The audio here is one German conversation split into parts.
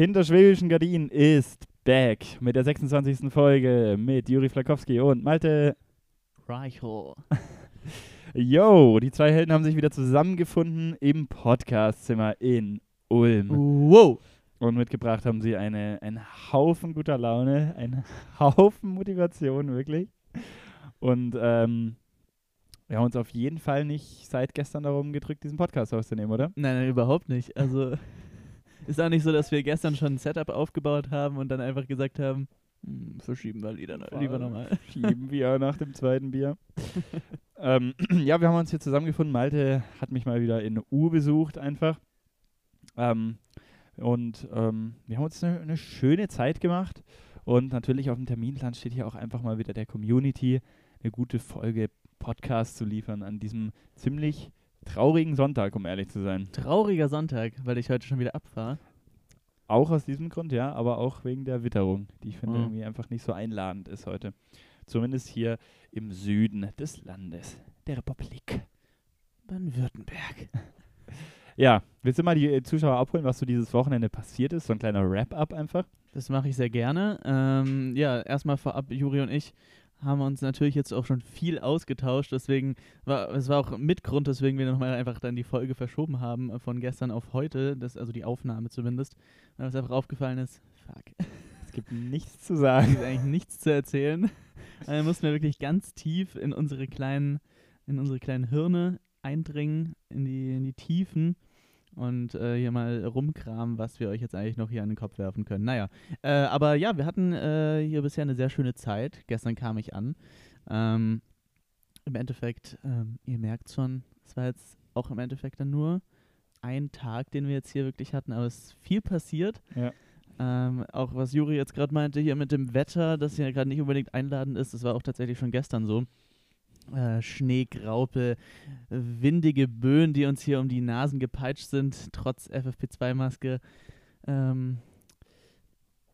Hinter schwäbischen Gardinen ist back mit der 26. Folge mit Juri Flakowski und Malte. Reichel. Yo, die zwei Helden haben sich wieder zusammengefunden im Podcastzimmer in Ulm. Wow. Und mitgebracht haben sie eine, einen Haufen guter Laune, einen Haufen Motivation, wirklich. Und ähm, wir haben uns auf jeden Fall nicht seit gestern darum gedrückt, diesen Podcast aufzunehmen, oder? Nein, nein, überhaupt nicht. Also ist auch nicht so, dass wir gestern schon ein Setup aufgebaut haben und dann einfach gesagt haben, hm, verschieben wir lieber, lieber nochmal. Schieben wir nach dem zweiten Bier. ähm, ja, wir haben uns hier zusammengefunden. Malte hat mich mal wieder in U besucht einfach. Ähm, und ähm, wir haben uns eine, eine schöne Zeit gemacht. Und natürlich auf dem Terminplan steht hier auch einfach mal wieder der Community eine gute Folge Podcast zu liefern an diesem ziemlich traurigen Sonntag, um ehrlich zu sein. Trauriger Sonntag, weil ich heute schon wieder abfahre. Auch aus diesem Grund, ja, aber auch wegen der Witterung, die ich finde Mhm. irgendwie einfach nicht so einladend ist heute. Zumindest hier im Süden des Landes, der Republik. Baden-Württemberg. Ja, willst du mal die äh, Zuschauer abholen, was so dieses Wochenende passiert ist? So ein kleiner Wrap-up einfach. Das mache ich sehr gerne. Ähm, ja, erstmal vorab, Juri und ich haben uns natürlich jetzt auch schon viel ausgetauscht, deswegen war es war auch mit Grund, weswegen wir nochmal einfach dann die Folge verschoben haben äh, von gestern auf heute, das, also die Aufnahme zumindest, weil uns einfach aufgefallen ist, fuck, Es gibt nichts zu es sagen. gibt eigentlich nichts zu erzählen. Da mussten wir wirklich ganz tief in unsere kleinen, in unsere kleinen Hirne eindringen, in die, in die Tiefen und äh, hier mal rumkramen, was wir euch jetzt eigentlich noch hier an den Kopf werfen können. Naja, äh, aber ja, wir hatten äh, hier bisher eine sehr schöne Zeit. Gestern kam ich an. Ähm, Im Endeffekt, ähm, ihr merkt schon, es war jetzt auch im Endeffekt dann nur ein Tag, den wir jetzt hier wirklich hatten, aber es ist viel passiert. Ja. Ähm, auch was Juri jetzt gerade meinte, hier mit dem Wetter, das ja gerade nicht unbedingt einladend ist, das war auch tatsächlich schon gestern so. Äh, Schnee, Graupe, windige Böen, die uns hier um die Nasen gepeitscht sind, trotz FFP2-Maske. Ähm,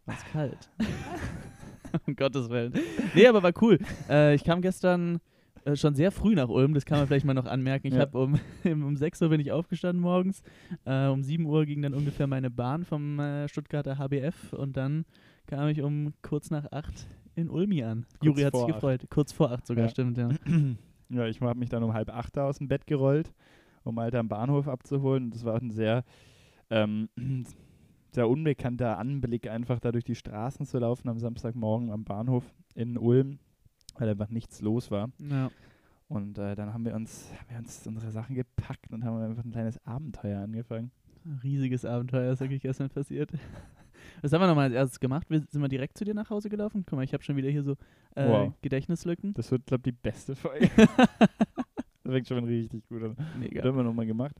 war's kalt. um Gottes Willen. Nee, aber war cool. Äh, ich kam gestern äh, schon sehr früh nach Ulm, das kann man vielleicht mal noch anmerken. Ich Ja. habe um, um 6 Uhr bin ich aufgestanden morgens. Äh, um 7 Uhr ging dann ungefähr meine Bahn vom äh, Stuttgarter HBF und dann kam ich um kurz nach 8 in Ulmi an. Kurz Juri hat sich gefreut. Kurz vor 8 sogar, Ja. stimmt, ja. Ja, ich habe mich dann um halb acht aus dem Bett gerollt, um Alter am Bahnhof abzuholen. Das war ein sehr, ähm, sehr unbekannter Anblick, einfach da durch die Straßen zu laufen am Samstagmorgen am Bahnhof in Ulm, weil einfach nichts los war. ja. Und äh, dann haben wir, uns, haben wir uns unsere Sachen gepackt und haben einfach ein kleines Abenteuer angefangen. Riesiges Abenteuer ist wirklich gestern passiert. Was haben wir nochmal als erstes gemacht? Wir, sind wir direkt zu dir nach Hause gelaufen? Guck mal, ich habe schon wieder hier so äh, Wow. Gedächtnislücken. Das wird, glaube ich, die beste Folge. das fängt schon richtig gut an. Das Mega. haben wir nochmal gemacht.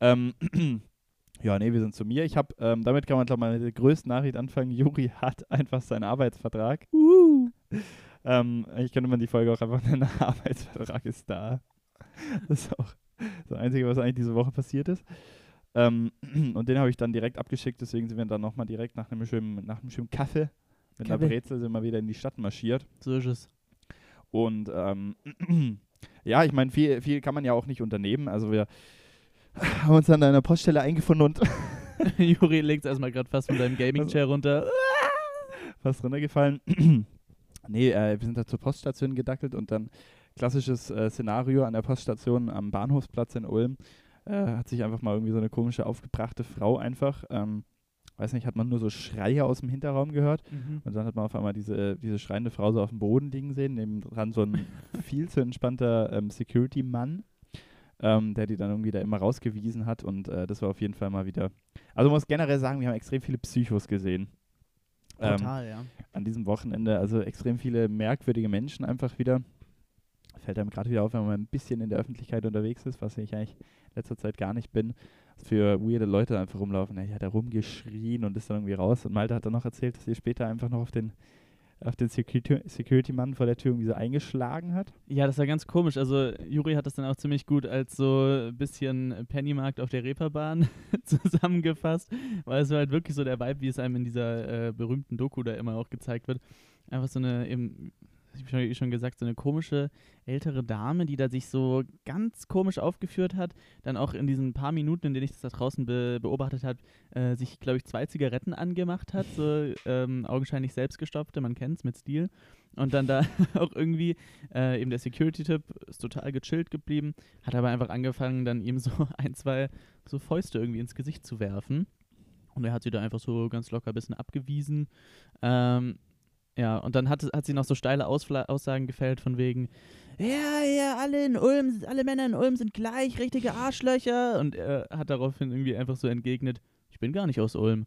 Ähm, ja, nee, wir sind zu mir. Ich habe, ähm, damit kann man, glaube ich, mal mit der größten Nachricht anfangen. Juri hat einfach seinen Arbeitsvertrag. Uh. Ähm, eigentlich könnte man die Folge auch einfach nennen, Arbeitsvertrag ist da. Das ist auch das Einzige, was eigentlich diese Woche passiert ist. Ähm, und den habe ich dann direkt abgeschickt, deswegen sind wir dann nochmal direkt nach einem schönen, nach einem schönen Kaffee mit einer Kaffee. Brezel sind wir wieder in die Stadt marschiert. So ist es. Und ähm, ja, ich meine, viel, viel kann man ja auch nicht unternehmen. Also wir haben uns dann an einer Poststelle eingefunden und Juri legt erstmal gerade fast von seinem Gaming-Chair runter. fast runtergefallen. nee, äh, wir sind da zur Poststation gedackelt und dann klassisches äh, Szenario an der Poststation am Bahnhofsplatz in Ulm. Äh, hat sich einfach mal irgendwie so eine komische, aufgebrachte Frau einfach, ähm, weiß nicht, hat man nur so Schreie aus dem Hinterraum gehört. Mhm. Und dann hat man auf einmal diese, diese schreiende Frau so auf dem Boden liegen sehen, neben dran so ein viel zu entspannter ähm, Security-Mann, ähm, der die dann irgendwie da immer rausgewiesen hat. Und äh, das war auf jeden Fall mal wieder. Also man muss generell sagen, wir haben extrem viele Psychos gesehen. Ähm, Total, ja. an diesem Wochenende. Also extrem viele merkwürdige Menschen einfach wieder. Fällt einem gerade wieder auf, wenn man ein bisschen in der Öffentlichkeit unterwegs ist, was ich eigentlich letzter Zeit gar nicht bin. Für weirde Leute einfach rumlaufen. Er hat da rumgeschrien und ist dann irgendwie raus. Und Malte hat dann noch erzählt, dass sie später einfach noch auf den, auf den Security- Security-Mann vor der Tür irgendwie so eingeschlagen hat. Ja, das war ganz komisch. Also Juri hat das dann auch ziemlich gut als so ein bisschen Pennymarkt auf der Reeperbahn zusammengefasst, weil es war halt wirklich so der Vibe, wie es einem in dieser äh, berühmten Doku da immer auch gezeigt wird. Einfach so eine eben habe schon, schon gesagt, so eine komische ältere Dame, die da sich so ganz komisch aufgeführt hat, dann auch in diesen paar Minuten, in denen ich das da draußen be beobachtet habe, äh, sich, glaube ich, zwei Zigaretten angemacht hat, so ähm, augenscheinlich selbstgestopfte, man kennt es mit Stil. Und dann da auch irgendwie, äh, eben der Security-Tipp ist total gechillt geblieben, hat aber einfach angefangen, dann ihm so ein, zwei so Fäuste irgendwie ins Gesicht zu werfen. Und er hat sie da einfach so ganz locker ein bisschen abgewiesen. Ähm, ja, und dann hat, hat sie noch so steile Ausfla Aussagen gefällt von wegen, ja, ja, alle in Ulm, alle Männer in Ulm sind gleich richtige Arschlöcher. Und er hat daraufhin irgendwie einfach so entgegnet, ich bin gar nicht aus Ulm.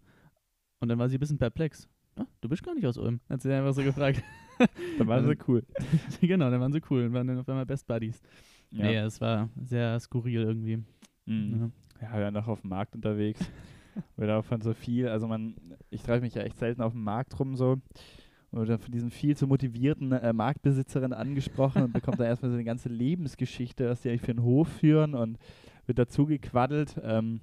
Und dann war sie ein bisschen perplex. Ah, du bist gar nicht aus Ulm, hat sie einfach so gefragt. Dann waren sie cool. genau, dann waren sie cool und waren dann auf einmal Best Buddies. Ja. Nee, es war sehr skurril irgendwie. Mhm. Ja, wir waren noch auf dem Markt unterwegs. wir davon so viel, also man, ich treibe mich ja echt selten auf dem Markt rum so. Dann von diesen viel zu motivierten äh, Marktbesitzerin angesprochen und bekommt dann erstmal so eine ganze Lebensgeschichte, was die eigentlich für einen Hof führen und wird dazu gequaddelt. Ähm,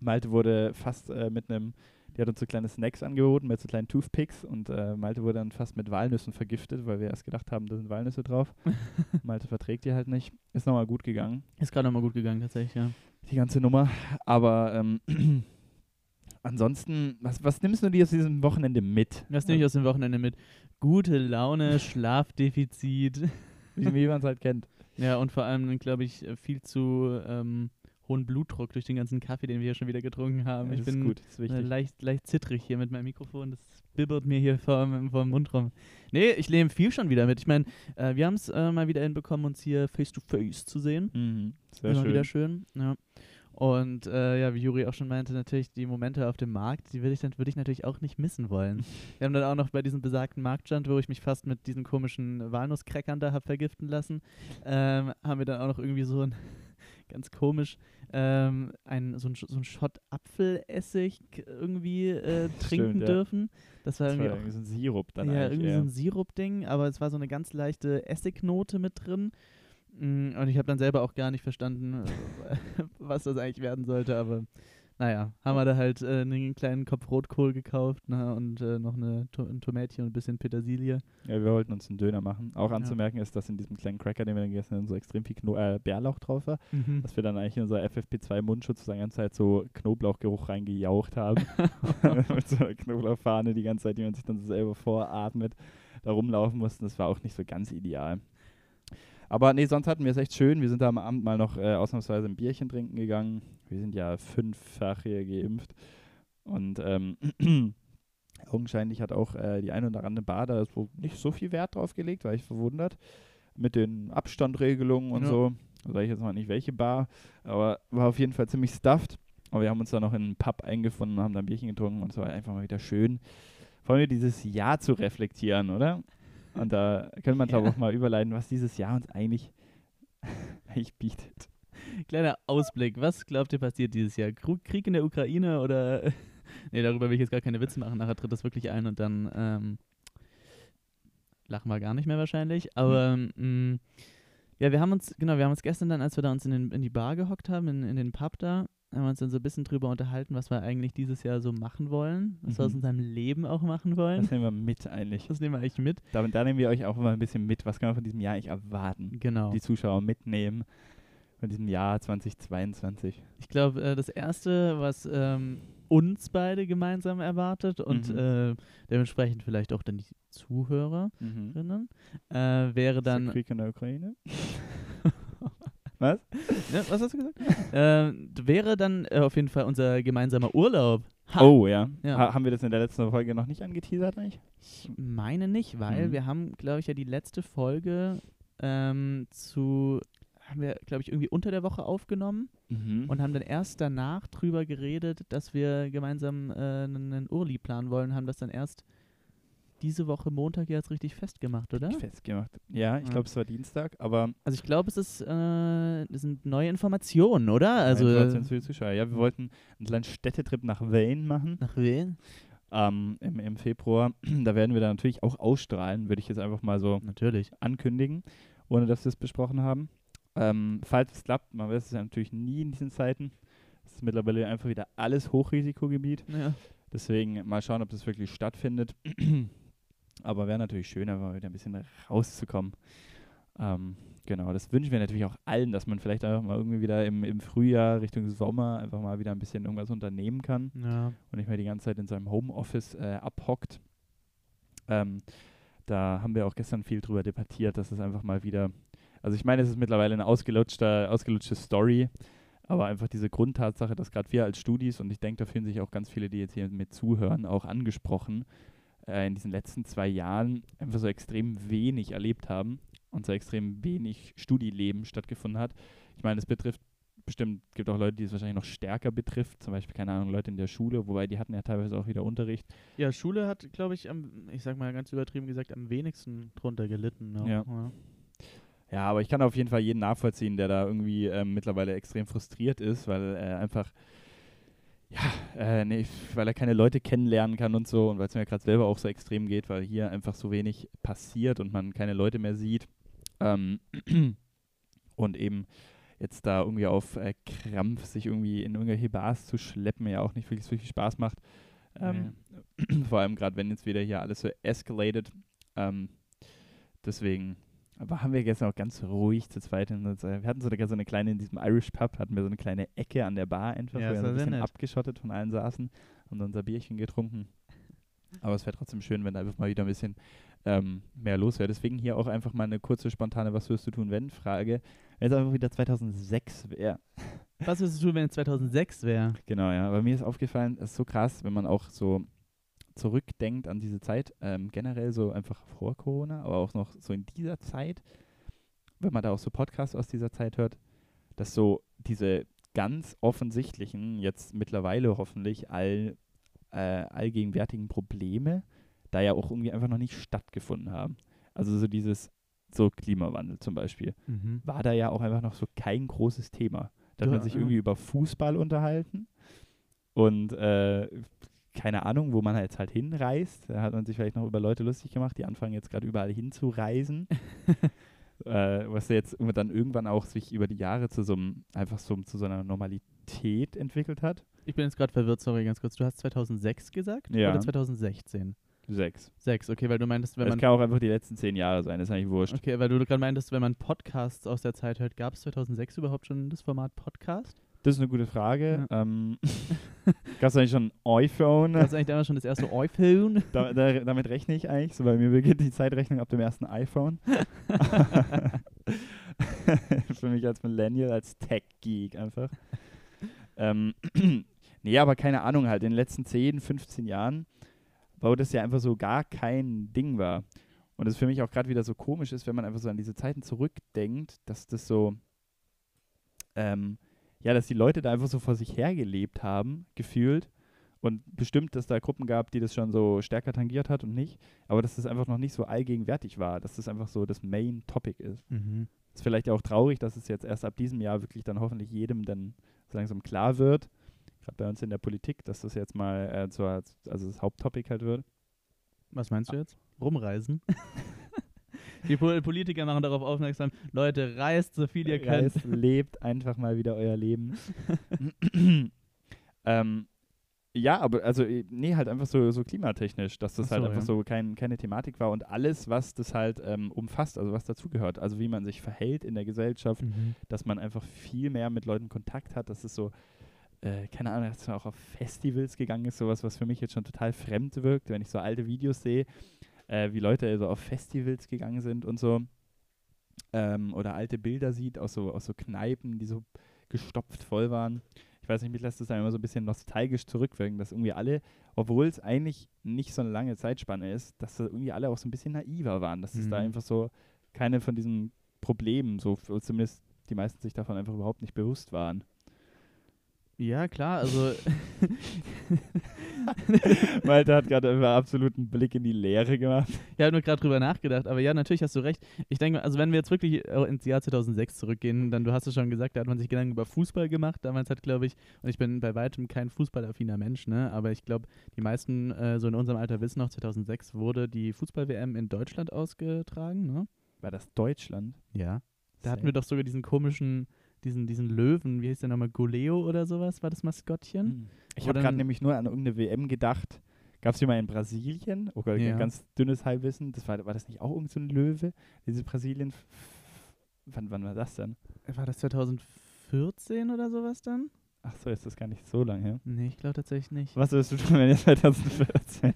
Malte wurde fast äh, mit einem, die hat uns so kleine Snacks angeboten mit so kleinen Toothpicks und äh, Malte wurde dann fast mit Walnüssen vergiftet, weil wir erst gedacht haben, da sind Walnüsse drauf. Malte verträgt die halt nicht. Ist nochmal gut gegangen, Ist gerade nochmal gut gegangen, tatsächlich, ja. die ganze Nummer. Aber ähm, ansonsten, was, was nimmst du dir aus diesem Wochenende mit? Was nehme ich aus dem Wochenende mit? Gute Laune, Schlafdefizit. Wie, wie man es halt kennt. Ja, und vor allem, glaube ich, viel zu ähm, hohen Blutdruck durch den ganzen Kaffee, den wir hier schon wieder getrunken haben. Ja, ich bin gut, äh, wichtig. leicht, leicht zittrig hier mit meinem Mikrofon. Das bibbert mir hier vor, vor dem Mund rum. Nee, ich nehme viel schon wieder mit. Ich meine, äh, wir haben es äh, mal wieder hinbekommen, uns hier face-to-face zu sehen. Mhm, sehr Immer schön. wieder schön, ja. Und äh, ja, wie Juri auch schon meinte, natürlich die Momente auf dem Markt, die würde ich, dann- würde ich natürlich auch nicht missen wollen. Wir haben dann auch noch bei diesem besagten Marktstand, wo ich mich fast mit diesen komischen Walnusskräckern da habe vergiften lassen, ähm, haben wir dann auch noch irgendwie so ein, ganz komisch, ähm, ein, so ein, so ein Shot Apfelessig irgendwie äh, trinken ja. dürfen. Das war Das war irgendwie auch irgendwie so ein Sirup dann ja, irgendwie eher. so ein Sirup-Ding, aber es war so eine ganz leichte Essignote mit drin. Mm, Und ich habe dann selber auch gar nicht verstanden, was das eigentlich werden sollte, aber naja, haben wir da halt äh, einen kleinen Kopf Rotkohl gekauft ne, und äh, noch eine to ein Tomätchen und ein bisschen Petersilie. Ja, wir wollten uns einen Döner machen. Auch Ja. anzumerken ist, dass in diesem kleinen Cracker, den wir dann gegessen haben, so extrem viel Kno äh, Bärlauch drauf war. Dass wir dann eigentlich in unser FFP2-Mundschutz die ganze Zeit so Knoblauchgeruch reingejaucht haben. Mit so einer Knoblauchfahne die ganze Zeit, die man sich dann so selber voratmet, da rumlaufen mussten. Das war auch nicht so ganz ideal. Aber nee, sonst hatten wir es echt schön. Wir sind da am Abend mal noch äh, ausnahmsweise ein Bierchen trinken gegangen. Wir sind ja fünffach hier geimpft. Und ähm, augenscheinlich hat auch äh, die eine oder andere Bar da so nicht so viel Wert drauf gelegt, war ich verwundert. Mit den Abstandregelungen und Ja. so. Sag ich jetzt mal nicht welche Bar, aber war auf jeden Fall ziemlich stuffed. Aber wir haben uns dann noch in einen Pub eingefunden, haben da ein Bierchen getrunken und es war einfach mal wieder schön, vor allem dieses Jahr zu reflektieren, oder? Und da können wir glaube Ja. auch mal überleiten, was dieses Jahr uns eigentlich, eigentlich bietet. Kleiner Ausblick, was glaubt ihr passiert dieses Jahr? Krieg in der Ukraine oder. nee, darüber will ich jetzt gar keine Witze machen. Nachher tritt das wirklich ein und dann ähm, lachen wir gar nicht mehr wahrscheinlich. Aber mm, ja, wir haben uns, genau, wir haben uns gestern dann, als wir da uns in, den, in die Bar gehockt haben, in, in den Pub da, haben wir uns dann so ein bisschen drüber unterhalten, was wir eigentlich dieses Jahr so machen wollen, was wir aus Mhm. unserem Leben auch machen wollen. Das nehmen wir mit eigentlich. Das nehmen wir eigentlich mit. Da, da nehmen wir euch auch immer ein bisschen mit. Was kann man von diesem Jahr eigentlich erwarten? Genau. Die Zuschauer mitnehmen von diesem Jahr 2022. Ich glaube, äh, das Erste, was ähm, uns beide gemeinsam erwartet und Mhm. äh, dementsprechend vielleicht auch dann die Zuhörerinnen, äh, wäre dann. Krieg in der Ukraine? Was? Ja, was hast du gesagt? äh, wäre dann äh, auf jeden Fall unser gemeinsamer Urlaub. Ha! Oh ja. Ja. Ha haben wir das in der letzten Folge noch nicht angeteasert eigentlich? Ich meine nicht, weil Mhm. wir haben, glaube ich, ja die letzte Folge ähm, zu. Haben wir, glaube ich, irgendwie unter der Woche aufgenommen Mhm. und haben dann erst danach drüber geredet, dass wir gemeinsam äh, einen einen Urli planen wollen, haben das dann erst diese Woche Montag jetzt richtig festgemacht, oder? festgemacht. Ja, ich Ja. glaube, es war Dienstag, aber Also ich glaube, es ist, äh, das sind neue Informationen, oder? Also Informationen für die Zuschauer. Ja, wir wollten einen kleinen Städtetrip nach Wayne machen nach wen? ähm, im, im Februar. da werden wir dann natürlich auch ausstrahlen, würde ich jetzt einfach mal so Natürlich. ankündigen, ohne dass wir es besprochen haben. Ähm, falls es klappt, man weiß es ja natürlich nie in diesen Zeiten. Es ist mittlerweile einfach wieder alles Hochrisikogebiet. Ja. Deswegen mal schauen, ob das wirklich stattfindet. Aber wäre natürlich schön, einfach mal wieder ein bisschen rauszukommen. Ähm, genau, das wünschen wir natürlich auch allen, dass man vielleicht einfach mal irgendwie wieder im, im Frühjahr Richtung Sommer einfach mal wieder ein bisschen irgendwas unternehmen kann Ja. und nicht mehr die ganze Zeit in seinem Homeoffice äh, abhockt. Ähm, da haben wir auch gestern viel drüber debattiert, dass es einfach mal wieder, also ich meine, es ist mittlerweile eine ausgelutschte, ausgelutschte Story, aber einfach diese Grundtatsache, dass gerade wir als Studis, und ich denke, da fühlen sich auch ganz viele, die jetzt hier mit zuhören, auch angesprochen, äh, in diesen letzten zwei Jahren einfach so extrem wenig erlebt haben und so extrem wenig Studieleben stattgefunden hat. Ich meine, es betrifft bestimmt, gibt auch Leute, die es wahrscheinlich noch stärker betrifft, zum Beispiel, keine Ahnung, Leute in der Schule, wobei die hatten ja teilweise auch wieder Unterricht. Ja, Schule hat, glaube ich, am, ich sag mal ganz übertrieben gesagt, am wenigsten drunter gelitten. ne? Ja. Ja, aber ich kann auf jeden Fall jeden nachvollziehen, der da irgendwie ähm, mittlerweile extrem frustriert ist, weil er einfach, ja, äh, nee, weil er keine Leute kennenlernen kann und so und weil es mir gerade selber auch so extrem geht, weil hier einfach so wenig passiert und man keine Leute mehr sieht. Ähm, und eben jetzt da irgendwie auf äh, Krampf sich irgendwie in irgendwelche Bars zu schleppen, ja auch nicht wirklich, wirklich Spaß macht. Ähm, Vor allem gerade, wenn jetzt wieder hier alles so escalated. Ähm, deswegen aber haben wir gestern auch ganz ruhig zu zweit. In unserer, wir hatten sogar so eine kleine, in diesem Irish Pub, hatten wir so eine kleine Ecke an der Bar einfach, Ja, wo wir so ein bisschen nett. abgeschottet von allen saßen und unser Bierchen getrunken. Aber es wäre trotzdem schön, wenn da einfach mal wieder ein bisschen ähm, mehr los wäre. Deswegen hier auch einfach mal eine kurze, spontane Was wirst du tun, wenn? Frage. Wenn es einfach wieder 2006 wäre. Was würdest du tun, wenn es 2006 wäre? Genau, ja. Aber mir ist aufgefallen, es ist so krass, wenn man auch so zurückdenkt an diese Zeit, ähm, generell so einfach vor Corona, aber auch noch so in dieser Zeit, wenn man da auch so Podcasts aus dieser Zeit hört, dass so diese ganz offensichtlichen, jetzt mittlerweile hoffentlich all, äh, allgegenwärtigen Probleme da ja auch irgendwie einfach noch nicht stattgefunden haben. Also so dieses, so Klimawandel zum Beispiel Mhm. war da ja auch einfach noch so kein großes Thema. Da hat man sich ja. irgendwie über Fußball unterhalten und äh, keine Ahnung, wo man jetzt halt hinreist. Da hat man sich vielleicht noch über Leute lustig gemacht, die anfangen jetzt gerade überall hinzureisen. äh, was jetzt dann irgendwann auch sich über die Jahre zu so einem, einfach so zu so einer Normalität entwickelt hat. Ich bin jetzt gerade verwirrt, sorry, ganz kurz. Du hast 2006 gesagt? Ja. Oder 2016? Sechs. Sechs, okay, weil du meintest, wenn Das man. kann auch einfach die letzten zehn Jahre sein, ist eigentlich wurscht. Okay, weil du gerade meintest, wenn man Podcasts aus der Zeit hört, gab es 2006 überhaupt schon das Format Podcast? Das ist eine gute Frage. Ähm, Gab es eigentlich schon ein iPhone? Gab es eigentlich damals schon das erste iPhone? Da, da, damit rechne ich eigentlich. So bei mir beginnt die Zeitrechnung ab dem ersten iPhone. Für mich als Millennial, als Tech-Geek einfach. ähm, nee, aber keine Ahnung, halt in den letzten 10, 15 Jahren, wo das ja einfach so gar kein Ding war. Und es für mich auch gerade wieder so komisch ist, wenn man einfach so an diese Zeiten zurückdenkt, dass das so, ähm, ja, dass die Leute da einfach so vor sich hergelebt haben, gefühlt. Und bestimmt, dass da Gruppen gab, die das schon so stärker tangiert hat und nicht. Aber dass das einfach noch nicht so allgegenwärtig war, dass das einfach so das Main Topic ist. Mhm. Ist vielleicht auch traurig, dass es jetzt erst ab diesem Jahr wirklich dann hoffentlich jedem dann so langsam klar wird. Gerade bei uns in der Politik, dass das jetzt mal äh, zur, also das Haupttopic halt wird. Was meinst du jetzt? Rumreisen? Die Pol Politiker machen darauf aufmerksam, Leute, reist so viel ihr könnt. Reist, lebt einfach mal wieder euer Leben. ähm, ja, aber also, äh, nee, halt einfach so, so klimatechnisch, dass das halt so, einfach ja. so kein, keine Thematik war und alles, was das halt ähm, umfasst, also was dazugehört, also wie man sich verhält in der Gesellschaft, Mhm. dass man einfach viel mehr mit Leuten Kontakt hat, dass es so, äh, keine Ahnung, dass man auch auf Festivals gegangen ist, sowas, was für mich jetzt schon total fremd wirkt, wenn ich so alte Videos sehe, äh, wie Leute so auf Festivals gegangen sind und so. Ähm, oder alte Bilder sieht aus so, aus so Kneipen, die so gestopft voll waren. Ich weiß nicht, mich lässt das dann immer so ein bisschen nostalgisch zurückwirken, dass irgendwie alle, obwohl es eigentlich nicht so eine lange Zeitspanne ist, dass da irgendwie alle auch so ein bisschen naiver waren, dass es da Mhm. einfach so keine von diesen Problemen, so zumindest die meisten sich davon einfach überhaupt nicht bewusst waren. Ja, klar, also Malte hat gerade einfach absoluten Blick in die Leere gemacht. ich habe nur gerade drüber nachgedacht, aber ja, natürlich hast du recht. Ich denke, also wenn wir jetzt wirklich äh, ins Jahr 2006 zurückgehen, dann, du hast es schon gesagt, da hat man sich Gedanken über Fußball gemacht. Damals hat, glaube ich, und ich bin bei weitem kein fußballaffiner Mensch, ne, aber ich glaube, die meisten äh, so in unserem Alter wissen noch, 2006 wurde die Fußball-WM in Deutschland ausgetragen, ne? War das Deutschland? Ja. Da hatten wir doch sogar diesen komischen, diesen, diesen Löwen, wie hieß der nochmal, Goleo oder sowas, war das Maskottchen? Hm. Ich habe gerade nämlich nur an irgendeine WM gedacht. gab es hier mal in Brasilien, oh Gott, Ja. ganz dünnes Halbwissen, das war, war das nicht auch irgend so ein Löwe? Diese Brasilien, wann, wann war das denn? War das 2014 oder sowas dann? Ach so, ist das gar nicht so lange her. Nee, ich glaube tatsächlich nicht. Was würdest du tun, wenn ihr 2014?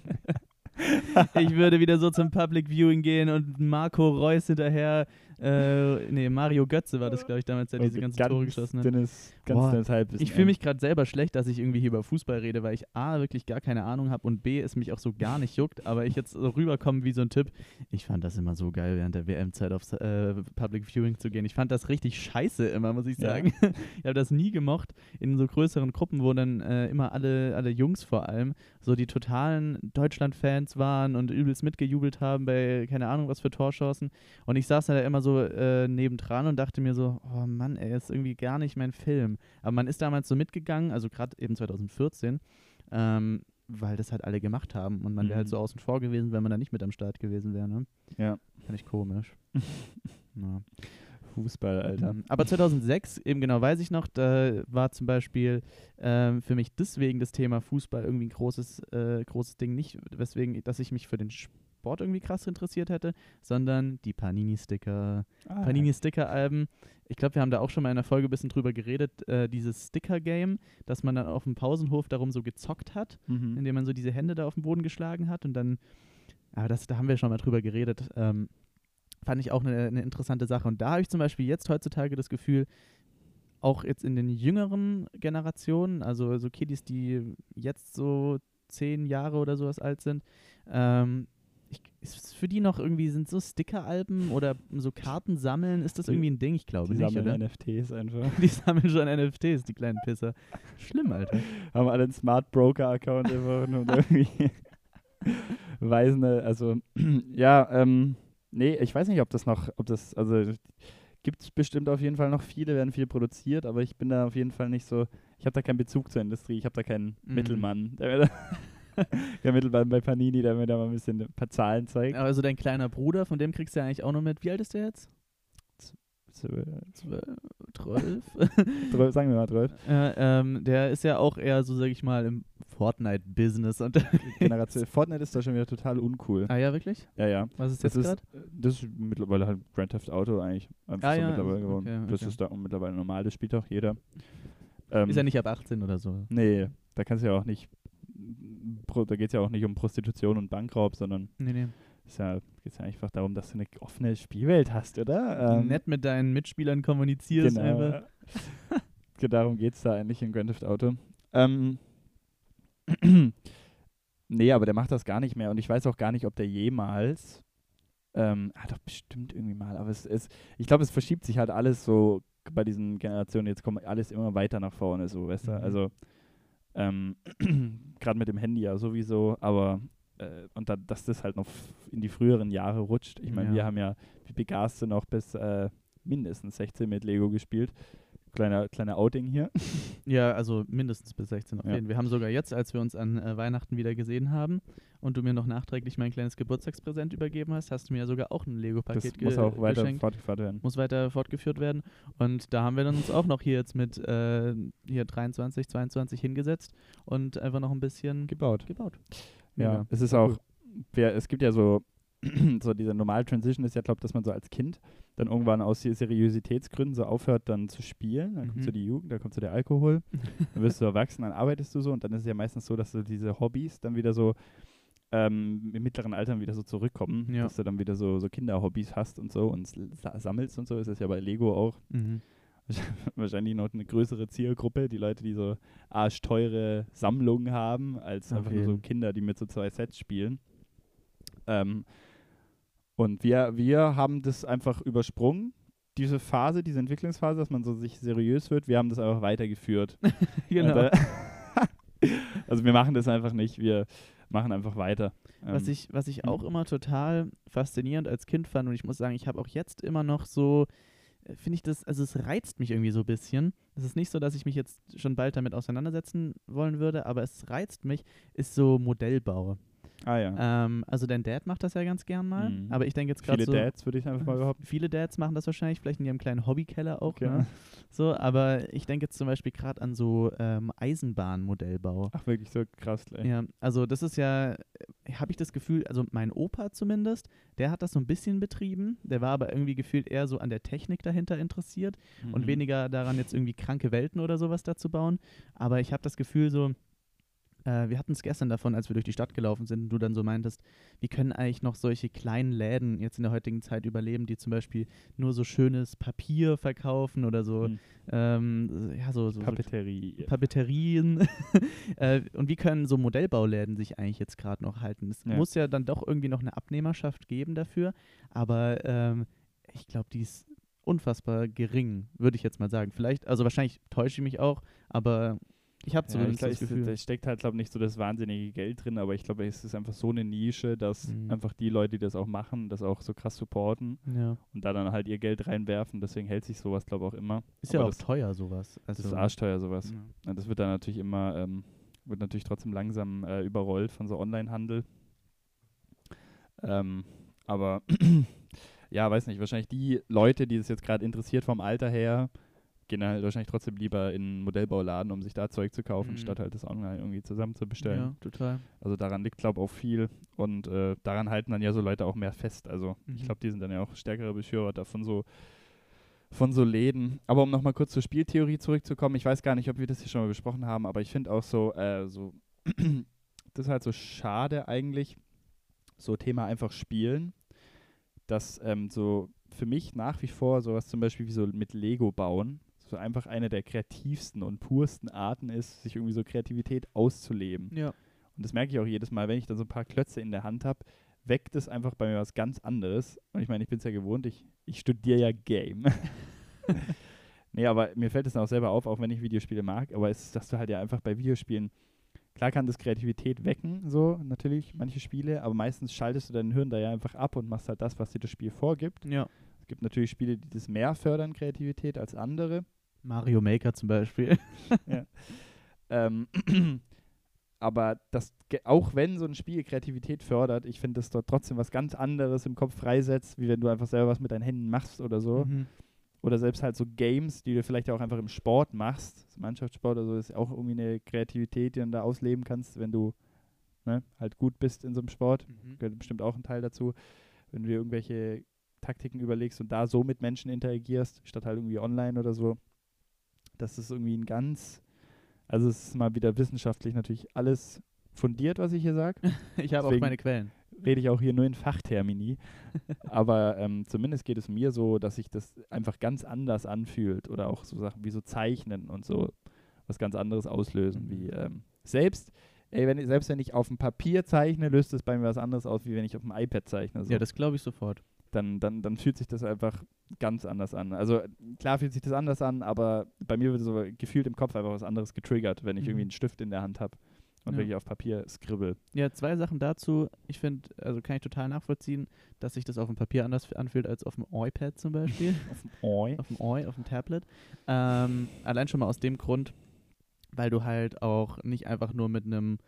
ich würde wieder so zum Public Viewing gehen und Marco Reus hinterher, äh, nee, Mario Götze war das, glaube ich, damals, der diese Okay, ganzen ganz Tore geschossen hat. Dünnes, ganz Boah, dünnes Halbwissen. Ich fühle mich gerade selber schlecht, dass ich irgendwie hier über Fußball rede, weil ich A, wirklich gar keine Ahnung habe und B, es mich auch so gar nicht juckt, aber ich jetzt so rüberkomme wie so ein Typ. Ich fand das immer so geil, während der WM-Zeit aufs äh, Public Viewing zu gehen. Ich fand das richtig scheiße immer, muss ich Ja. sagen. ich habe das nie gemocht in so größeren Gruppen, wo dann äh, immer alle, alle Jungs vor allem so die totalen Deutschland-Fans waren und übelst mitgejubelt haben bei keine Ahnung was für Torchancen. Und ich saß da immer so äh, nebendran und dachte mir so, oh Mann, ey, ist irgendwie gar nicht mein Film. Aber man ist damals so mitgegangen, also gerade eben 2014, ähm, weil das halt alle gemacht haben und man wäre halt Mhm. so außen vor gewesen, wenn man da nicht mit am Start gewesen wäre. Ne? Ja, Fand ich komisch. ja. Fußball, Alter. Ähm, Aber 2006, eben genau weiß ich noch, da war zum Beispiel ähm, für mich deswegen das Thema Fußball irgendwie ein großes, äh, großes Ding. Nicht, weswegen, dass ich mich für den Sport irgendwie krass interessiert hätte, sondern die Panini-Sticker. Ah, Panini-Sticker-Alben. Ich glaube, wir haben da auch schon mal in der Folge ein bisschen drüber geredet, äh, dieses Sticker-Game, dass man dann auf dem Pausenhof darum so gezockt hat, mhm. indem man so diese Hände da auf den Boden geschlagen hat und dann, aber das, da haben wir schon mal drüber geredet, ähm, fand ich auch eine, eine interessante Sache. Und da habe ich zum Beispiel jetzt heutzutage das Gefühl, auch jetzt in den jüngeren Generationen, also so Kiddies, die jetzt so zehn Jahre oder sowas alt sind, ähm, ist für die noch irgendwie, sind so Sticker-Alben oder so Karten sammeln, ist das irgendwie ein Ding? Ich glaube Die nicht, sammeln oder? NFTs einfach. Die sammeln schon NFTs, die kleinen Pisser. Schlimm, Alter. Haben alle einen Smart Broker Account einfach und irgendwie weisen, also ja, ähm, nee, ich weiß nicht, ob das noch, ob das, also gibt es bestimmt auf jeden Fall noch viele, werden viel produziert, aber ich bin da auf jeden Fall nicht so, ich habe da keinen Bezug zur Industrie, ich habe da keinen Mhm. Mittelmann, der mir da, der Mittelmann bei Panini, der mir da mal ein bisschen ein paar Zahlen zeigt. Aber so dein kleiner Bruder, von dem kriegst du ja eigentlich auch noch mit. Wie alt ist der jetzt? Zwölf, zwölf. Sagen wir mal 12. äh, ähm, der ist ja auch eher so, sag ich mal, im Fortnite-Business. Generation Fortnite ist da schon wieder total uncool. ah ja, wirklich? Ja, ja. Was ist Das jetzt gerade? das ist mittlerweile halt Grand Theft Auto eigentlich. Einfach Ah, so ja, mittlerweile okay, geworden. Das okay. ist da mittlerweile normal, das spielt auch jeder. Ähm, Ist ja nicht ab 18 oder so. Nee, da kannst du ja auch nicht. Da geht es ja auch nicht um Prostitution und Bankraub, sondern Nee, nee. es ja, geht ja einfach darum, dass du eine offene Spielwelt hast, oder? Ähm, Nett mit deinen Mitspielern kommunizierst genau. darum geht es da eigentlich in Grand Theft Auto. Ähm, nee, aber der macht das gar nicht mehr und ich weiß auch gar nicht, ob der jemals. Ähm, ah, doch bestimmt irgendwie mal, aber es ist, ich glaube, es verschiebt sich halt alles so bei diesen Generationen, jetzt kommt alles immer weiter nach vorne, so, weißt du? Mhm. Also, ähm, gerade mit dem Handy ja sowieso, aber äh, und da, dass das halt noch in die früheren Jahre rutscht. Ich meine, Ja. wir haben ja wie Begaste noch bis äh, mindestens 16 mit Lego gespielt. Kleiner, kleiner Outing hier. Ja, also mindestens bis 16 auf Ja. jeden. Wir haben sogar jetzt, als wir uns an äh, Weihnachten wieder gesehen haben und du mir noch nachträglich mein kleines Geburtstagspräsent übergeben hast, hast du mir ja sogar auch ein Das Lego-Paket muss ge auch weiter geschenkt. fortgeführt werden. muss weiter fortgeführt werden. Und da haben wir dann uns auch noch hier jetzt mit äh, hier 23, 22 hingesetzt und einfach noch ein bisschen Gebaut. gebaut. Ja, Mega. es ist auch, wer, es gibt ja so, so diese normale Transition ist ja, glaube dass man so als Kind dann irgendwann aus Seriositätsgründen so aufhört dann zu spielen. Dann kommt Mhm. so die Jugend, dann kommt so der Alkohol, dann wirst du erwachsen, dann arbeitest du so und dann ist es ja meistens so, dass du diese Hobbys dann wieder so ähm, im mittleren Alter wieder so zurückkommen, Ja. dass du dann wieder so, so Kinderhobbys hast und so und sa- sammelst und so. Ist das ja bei Lego auch Mhm. wahrscheinlich noch eine größere Zielgruppe, die Leute, die so arschteure Sammlungen haben, als einfach nur so. Kinder, die mit so zwei Sets spielen. Ähm, und wir, wir haben das einfach übersprungen, diese Phase, diese Entwicklungsphase, dass man so sich seriös wird. Wir haben das einfach weitergeführt. genau. Äh, also wir machen das einfach nicht, wir machen einfach weiter. Was Ähm, ich, was ich auch immer total faszinierend als Kind fand und ich muss sagen, ich habe auch jetzt immer noch so, äh, finde ich das, also es reizt mich irgendwie so ein bisschen. Es ist nicht so, dass ich mich jetzt schon bald damit auseinandersetzen wollen würde, aber es reizt mich, ist so Modellbau. Ah ja. Ähm, also dein Dad macht das ja ganz gern mal. Mhm. Aber ich denke jetzt gerade Viele so, Dads, würde ich einfach mal behaupten. viele Dads machen das wahrscheinlich, vielleicht in ihrem kleinen Hobbykeller auch. Genau. Ne? So, aber ich denke jetzt zum Beispiel gerade an so ähm, Eisenbahnmodellbau. Ach, wirklich so krass gleich. Ja, also das ist ja, habe ich das Gefühl, also mein Opa zumindest, der hat das so ein bisschen betrieben. Der war aber irgendwie gefühlt eher so an der Technik dahinter interessiert und Mhm. weniger daran, jetzt irgendwie kranke Welten oder sowas da zu bauen. Aber ich habe das Gefühl so, äh, wir hatten es gestern davon, als wir durch die Stadt gelaufen sind und du dann so meintest, wie können eigentlich noch solche kleinen Läden jetzt in der heutigen Zeit überleben, die zum Beispiel nur so schönes Papier verkaufen oder so, Mhm. ähm, ja, so, so, so Papeterie. Papeterien. äh, und wie können so Modellbauläden sich eigentlich jetzt gerade noch halten? Es Ja. muss ja dann doch irgendwie noch eine Abnehmerschaft geben dafür, aber ähm, ich glaube, die ist unfassbar gering, würde ich jetzt mal sagen. Vielleicht, also wahrscheinlich täusche ich mich auch, aber ich habe Ja, ich zumindest glaub, das Gefühl. da steckt halt, glaube ich, nicht so das wahnsinnige Geld drin, aber ich glaube, es ist einfach so eine Nische, dass Mhm. einfach die Leute, die das auch machen, das auch so krass supporten ja. und da dann halt ihr Geld reinwerfen. Deswegen hält sich sowas, glaube ich, auch immer. Ist ja Aber auch das, teuer, sowas. das Also, ist arschteuer, sowas. ja. Ja, das wird dann natürlich immer, ähm, wird natürlich trotzdem langsam äh, überrollt von so Online-Handel. Ähm, aber ja, weiß nicht, wahrscheinlich die Leute, die es jetzt gerade interessiert vom Alter her, gehen halt wahrscheinlich trotzdem lieber in einen Modellbauladen, um sich da Zeug zu kaufen, Mhm. statt halt das online irgendwie zusammen zu bestellen. ja, total. Also daran liegt, glaube ich, auch viel. Und äh, daran halten dann ja so Leute auch mehr fest. Also ich Mhm. glaube, die sind dann ja auch stärkere Befürworter von so von so Läden. Aber um nochmal kurz zur Spieltheorie zurückzukommen, ich weiß gar nicht, ob wir das hier schon mal besprochen haben, aber ich finde auch so, äh, so das ist halt so schade eigentlich, so Thema einfach spielen, dass ähm, so für mich nach wie vor sowas zum Beispiel wie so mit Lego bauen, so einfach eine der kreativsten und pursten Arten ist, sich irgendwie so Kreativität auszuleben. Ja. Und das merke ich auch jedes Mal, wenn ich dann so ein paar Klötze in der Hand habe, weckt es einfach bei mir was ganz anderes. Und ich meine, ich bin es ja gewohnt, ich, ich studiere ja Game. nee, aber mir fällt es dann auch selber auf, auch wenn ich Videospiele mag, aber es ist, dass du halt ja einfach bei Videospielen, klar kann das Kreativität wecken, so natürlich, manche Spiele, aber meistens schaltest du dein Hirn da ja einfach ab und machst halt das, was dir das Spiel vorgibt. ja. Es gibt natürlich Spiele, die das mehr fördern, Kreativität, als andere. Mario Maker zum Beispiel. Ähm, aber das, auch wenn so ein Spiel Kreativität fördert, ich finde, das dort trotzdem was ganz anderes im Kopf freisetzt, wie wenn du einfach selber was mit deinen Händen machst oder so. Mhm. Oder selbst halt so Games, die du vielleicht auch einfach im Sport machst. Mannschaftssport oder so ist auch irgendwie eine Kreativität, die du da ausleben kannst, wenn du ne, halt gut bist in so einem Sport. Mhm. Gehört bestimmt auch ein Teil dazu. Wenn du dir irgendwelche Taktiken überlegst und da so mit Menschen interagierst, statt halt irgendwie online oder so. Das ist irgendwie ein ganz, also es ist mal wieder wissenschaftlich natürlich alles fundiert, was ich hier sage. Ich habe auch meine Quellen. Rede ich auch hier nur in Fachtermini. Aber ähm, zumindest geht es mir so, dass sich das einfach ganz anders anfühlt. Oder auch so Sachen wie so Zeichnen und so was ganz anderes auslösen. Wie ähm, selbst, ey, wenn, ich- selbst wenn ich auf dem Papier zeichne, löst es bei mir was anderes aus, wie wenn ich auf dem iPad zeichne. So Ja, das glaube ich sofort. Dann, dann, dann fühlt sich das einfach ganz anders an. Also klar fühlt sich das anders an, aber bei mir wird so gefühlt im Kopf einfach was anderes getriggert, wenn ich Mhm. irgendwie einen Stift in der Hand habe und Ja. wirklich auf Papier skribbel. Ja, zwei Sachen dazu. Ich finde, also kann ich total nachvollziehen, dass sich das auf dem Papier anders anfühlt als auf dem iPad zum Beispiel. Auf dem Oi. auf dem Oi, auf dem Tablet. Ähm, allein schon mal aus dem Grund, weil du halt auch nicht einfach nur mit einem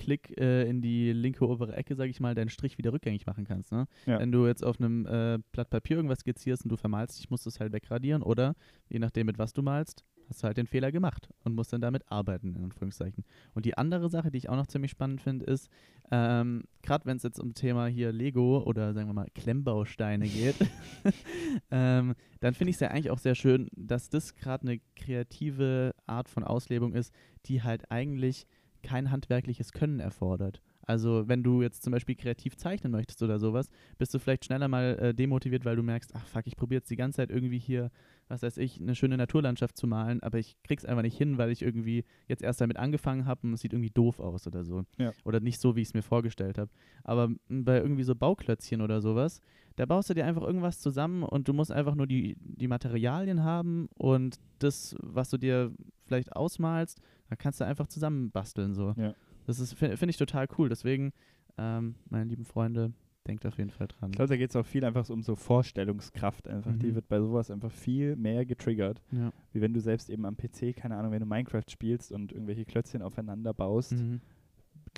Klick äh, in die linke obere Ecke, sag ich mal, deinen Strich wieder rückgängig machen kannst. Ne? Ja. Wenn du jetzt auf einem äh, Blatt Papier irgendwas skizzierst und du vermalst dich, musst du es halt wegradieren oder, je nachdem mit was du malst, hast du halt den Fehler gemacht und musst dann damit arbeiten, in Anführungszeichen. Und die andere Sache, die ich auch noch ziemlich spannend finde, ist, ähm, gerade wenn es jetzt um Thema hier Lego oder sagen wir mal Klemmbausteine geht, ähm, dann finde ich es ja eigentlich auch sehr schön, dass das gerade eine kreative Art von Auslebung ist, die halt eigentlich kein handwerkliches Können erfordert. Also wenn du jetzt zum Beispiel kreativ zeichnen möchtest oder sowas, bist du vielleicht schneller mal äh, demotiviert, weil du merkst, ach fuck, ich probiere jetzt die ganze Zeit irgendwie hier, was weiß ich, eine schöne Naturlandschaft zu malen, aber ich krieg's einfach nicht hin, weil ich irgendwie jetzt erst damit angefangen habe und es sieht irgendwie doof aus oder so. Ja. Oder nicht so, wie ich es mir vorgestellt habe. Aber m, bei irgendwie so Bauklötzchen oder sowas, da baust du dir einfach irgendwas zusammen und du musst einfach nur die, die Materialien haben und das, was du dir vielleicht ausmalst, da kannst du einfach zusammen basteln so. Ja. Das ist finde find ich total cool. Deswegen, ähm, meine lieben Freunde, denkt auf jeden Fall dran. Ich glaube, da geht es auch viel einfach so um so Vorstellungskraft einfach. Die Mhm. wird bei sowas einfach viel mehr getriggert, Ja. wie wenn du selbst eben am PC, keine Ahnung, wenn du Minecraft spielst und irgendwelche Klötzchen aufeinander baust. Mhm.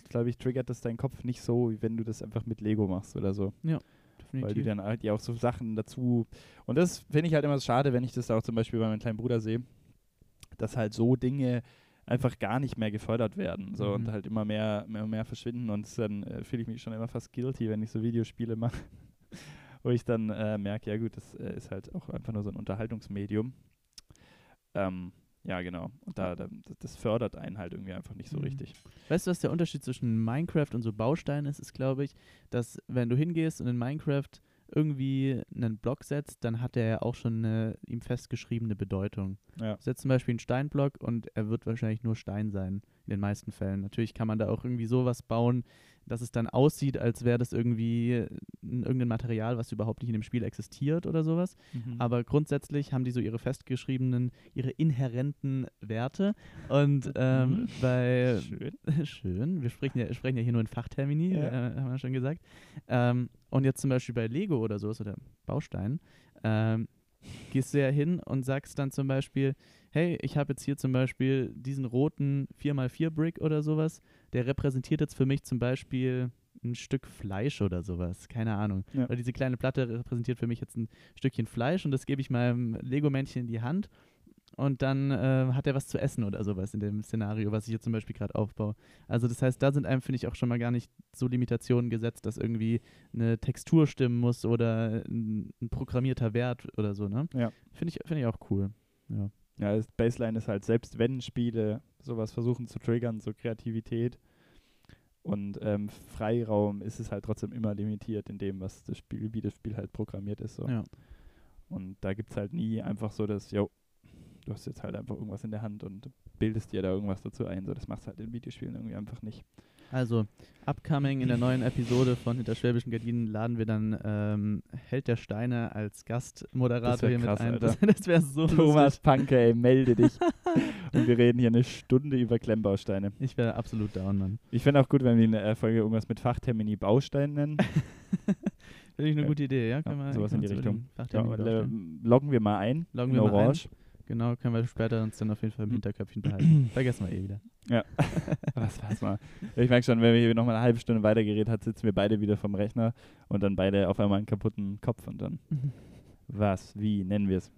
glaube ich, triggert das deinen Kopf nicht so, wie wenn du das einfach mit Lego machst oder so. Weil die Definitiv. dann halt ja auch so Sachen dazu. Und das finde ich halt immer schade, wenn ich das auch zum Beispiel bei meinem kleinen Bruder sehe, dass halt so Dinge einfach gar nicht mehr gefördert werden so und Mhm. halt immer mehr, mehr, mehr verschwinden und dann äh, fühle ich mich schon immer fast guilty, wenn ich so Videospiele mache, wo ich dann äh, merke, ja gut, das äh, ist halt auch einfach nur so ein Unterhaltungsmedium. Ähm, ja, genau. Und da, da, das fördert einen halt irgendwie einfach nicht so Mhm. richtig. Weißt du, was der Unterschied zwischen Minecraft und so Bausteinen ist, ist, glaube ich, dass wenn du hingehst und in Minecraft irgendwie einen Block setzt, dann hat er ja auch schon eine ihm festgeschriebene Bedeutung. Ja. Setzt zum Beispiel einen Steinblock und er wird wahrscheinlich nur Stein sein, in den meisten Fällen. Natürlich kann man da auch irgendwie sowas bauen, dass es dann aussieht, als wäre das irgendwie ein, irgendein Material, was überhaupt nicht in dem Spiel existiert oder sowas. Mhm. Aber grundsätzlich haben die so ihre festgeschriebenen, ihre inhärenten Werte. Und ähm, Mhm. bei Schön. Schön. Wir sprechen ja, sprechen ja hier nur in Fachtermini, Ja. äh, haben wir schon gesagt. Ähm, und jetzt zum Beispiel bei Lego oder sowas oder Baustein, ähm, gehst du ja hin und sagst dann zum Beispiel, hey, ich habe jetzt hier zum Beispiel diesen roten 4x4-Brick oder sowas, der repräsentiert jetzt für mich zum Beispiel ein Stück Fleisch oder sowas, keine Ahnung. Ja. Oder diese kleine Platte repräsentiert für mich jetzt ein Stückchen Fleisch und das gebe ich meinem Lego-Männchen in die Hand und dann äh, hat er was zu essen oder sowas in dem Szenario, was ich jetzt zum Beispiel gerade aufbaue. Also das heißt, da sind einem, finde ich, auch schon mal gar nicht so Limitationen gesetzt, dass irgendwie eine Textur stimmen muss oder ein, ein programmierter Wert oder so, ne? Ja. Finde ich, finde ich auch cool. Ja. Ja, das Baseline ist halt, selbst wenn Spiele sowas versuchen zu triggern, so Kreativität und ähm, Freiraum, ist es halt trotzdem immer limitiert in dem, was das Spiel, wie das Spiel halt programmiert ist. So. Ja. Und da gibt es halt nie einfach so das, yo, du hast jetzt halt einfach irgendwas in der Hand und bildest dir da irgendwas dazu ein. So, das machst halt in Videospielen irgendwie einfach nicht. Also, upcoming in der neuen Episode von Hinter Schwäbischen Gardinen laden wir dann ähm, Held der Steine als Gastmoderator hier mit krass, ein. Alter. Das, wäre so Thomas lustig. Panke, ey, melde dich. und wir reden hier eine Stunde über Klemmbausteine. Ich wäre absolut down, Mann. Ich fände auch gut, wenn wir in der Folge irgendwas mit Fachtermini Baustein nennen. Finde ich eine Ja. gute Idee, ja? Können wir, sowas in die Richtung. Ja, vorstellen. äh, loggen wir mal ein. Loggen in wir mal ein. Genau, können wir später uns dann auf jeden Fall im Hinterköpfchen behalten. Vergessen wir eh wieder. Was war's mal? Ich merke schon, wenn wir hier nochmal eine halbe Stunde weitergeredet hat, sitzen wir beide wieder vom Rechner und dann beide auf einmal einen kaputten Kopf und dann was, wie nennen wir es?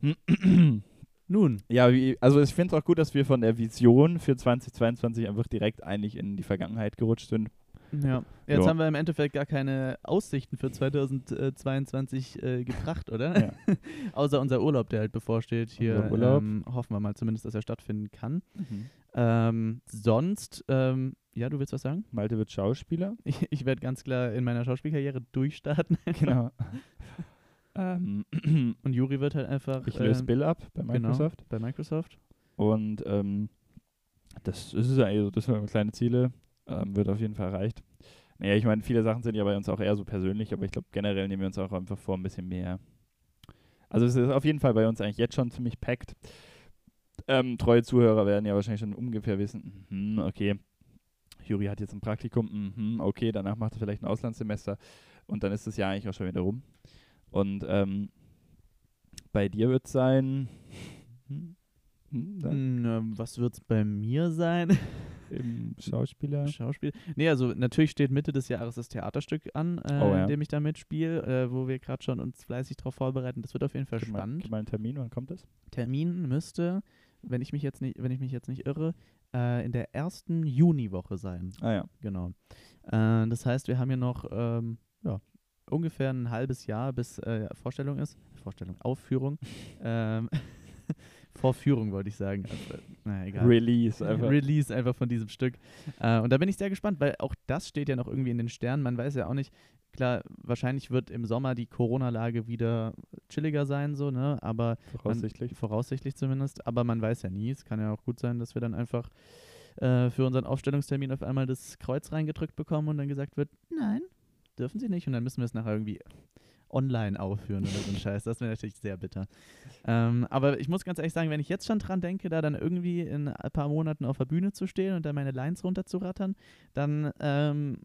Nun, ja, wie, also ich finde es auch gut, dass wir von der Vision für 2022 einfach direkt eigentlich in die Vergangenheit gerutscht sind. Ja. Jetzt Ja. haben wir im Endeffekt gar keine Aussichten für 2022 äh, gebracht, oder? Ja. Außer unser Urlaub, der halt bevorsteht. Hier. Ähm, hoffen wir mal zumindest, dass er stattfinden kann. Ähm, sonst, ähm, ja, du willst was sagen? Malte wird Schauspieler. Ich, ich werde ganz klar in meiner Schauspielkarriere durchstarten. Genau. ähm, Und Juri wird halt einfach ich löse ähm, Bill ab bei genau. Microsoft. bei Microsoft. Und ähm, das ist es also, das sind kleine Ziele, ähm, wird auf jeden Fall erreicht. Naja, ich meine, viele Sachen sind ja bei uns auch eher so persönlich, aber ich glaube, generell nehmen wir uns auch einfach vor, ein bisschen mehr. Also es ist auf jeden Fall bei uns eigentlich jetzt schon ziemlich packt. Ähm, treue Zuhörer werden ja wahrscheinlich schon ungefähr wissen, mhm, okay, Juri hat jetzt ein Praktikum, mhm, okay, danach macht er vielleicht ein Auslandssemester und dann ist das Jahr eigentlich auch schon wieder rum. Und ähm, bei dir wird es sein, hm, hm, Hm, ähm, was wird's bei mir sein? im Schauspieler. Schauspiel. Nee, also natürlich steht Mitte des Jahres das Theaterstück an, äh, Oh ja. in dem ich da mitspiele, äh, wo wir gerade schon uns fleißig darauf vorbereiten. Das wird auf jeden Fall Gib mal, spannend. gib mal einen Termin, wann kommt das? Termin müsste, wenn ich mich jetzt nicht, wenn ich mich jetzt nicht irre, äh, in der ersten Juniwoche sein. Ah ja. Genau. Äh, das heißt, wir haben hier noch ähm, ja, ungefähr ein halbes Jahr, bis äh, Vorstellung ist. Vorstellung, Aufführung. ähm, Vorführung wollte ich sagen. Also, naja, egal. Release einfach. Release einfach von diesem Stück. Äh, und da bin ich sehr gespannt, weil auch das steht ja noch irgendwie in den Sternen. Man weiß ja auch nicht, klar, wahrscheinlich wird im Sommer die Corona-Lage wieder chilliger sein, so, ne? Aber Voraussichtlich. man, voraussichtlich zumindest. Aber man weiß ja nie. Es kann ja auch gut sein, dass wir dann einfach äh, für unseren Aufstellungstermin auf einmal das Kreuz reingedrückt bekommen und dann gesagt wird, nein, dürfen sie nicht. Und dann müssen wir es nachher irgendwie online aufführen oder so ein Scheiß. Das wäre natürlich sehr bitter. Ähm, aber ich muss ganz ehrlich sagen, wenn ich jetzt schon dran denke, da dann irgendwie in ein paar Monaten auf der Bühne zu stehen und da meine Lines runterzurattern, dann ähm,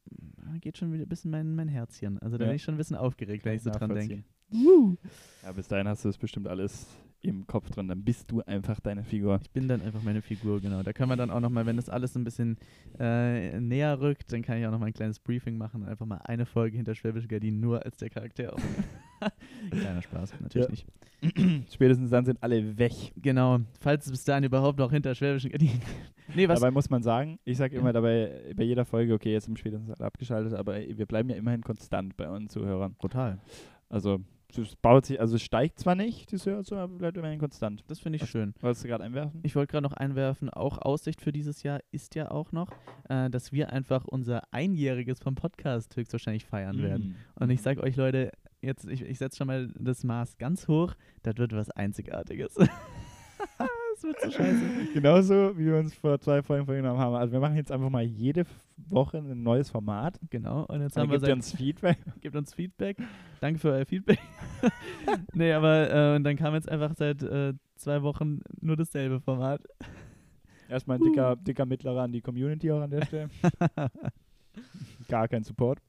geht schon wieder ein bisschen mein, mein Herzchen. Also da Ja. bin ich schon ein bisschen aufgeregt, wenn ich so dran denke. Ja, bis dahin hast du das bestimmt alles im Kopf drin. Dann bist du einfach deine Figur. Ich bin dann einfach meine Figur, genau. Da können wir dann auch nochmal, wenn das alles ein bisschen äh, näher rückt, dann kann ich auch nochmal ein kleines Briefing machen einfach mal eine Folge hinter Schwäbische Gardinen nur als der Charakter. Kleiner Spaß, natürlich Ja. nicht. Spätestens dann sind alle weg. Genau, falls es bis dahin überhaupt noch hinter Schwäbischen Gardinen Nee, was? Dabei muss man sagen, ich sage immer dabei bei jeder Folge, okay, jetzt sind spätestens alle abgeschaltet, aber wir bleiben ja immerhin konstant bei unseren Zuhörern. Brutal. Also es baut sich, also es steigt zwar nicht, die Zuhörerzahl, aber bleibt immerhin konstant. Das finde ich Was- schön. Wolltest du gerade einwerfen? Ich wollte gerade noch einwerfen, auch Aussicht für dieses Jahr ist ja auch noch, äh, dass wir einfach unser Einjähriges vom Podcast höchstwahrscheinlich feiern werden. Mm. Und ich sag euch Leute, jetzt, ich, ich setze schon mal das Maß ganz hoch, das wird was Einzigartiges. das wird so scheiße. Genauso wie wir uns vor zwei Folgen vorgenommen haben. Also wir machen jetzt einfach mal jede Woche ein neues Format. Genau, und jetzt haben wir seit, uns Feedback. gebt uns Feedback. Danke für euer Feedback. nee, aber äh, und dann kam jetzt einfach seit äh, zwei Wochen nur dasselbe Format. Erstmal ein dicker, dicker Mittlerer an die Community auch an der Stelle. Gar kein Support.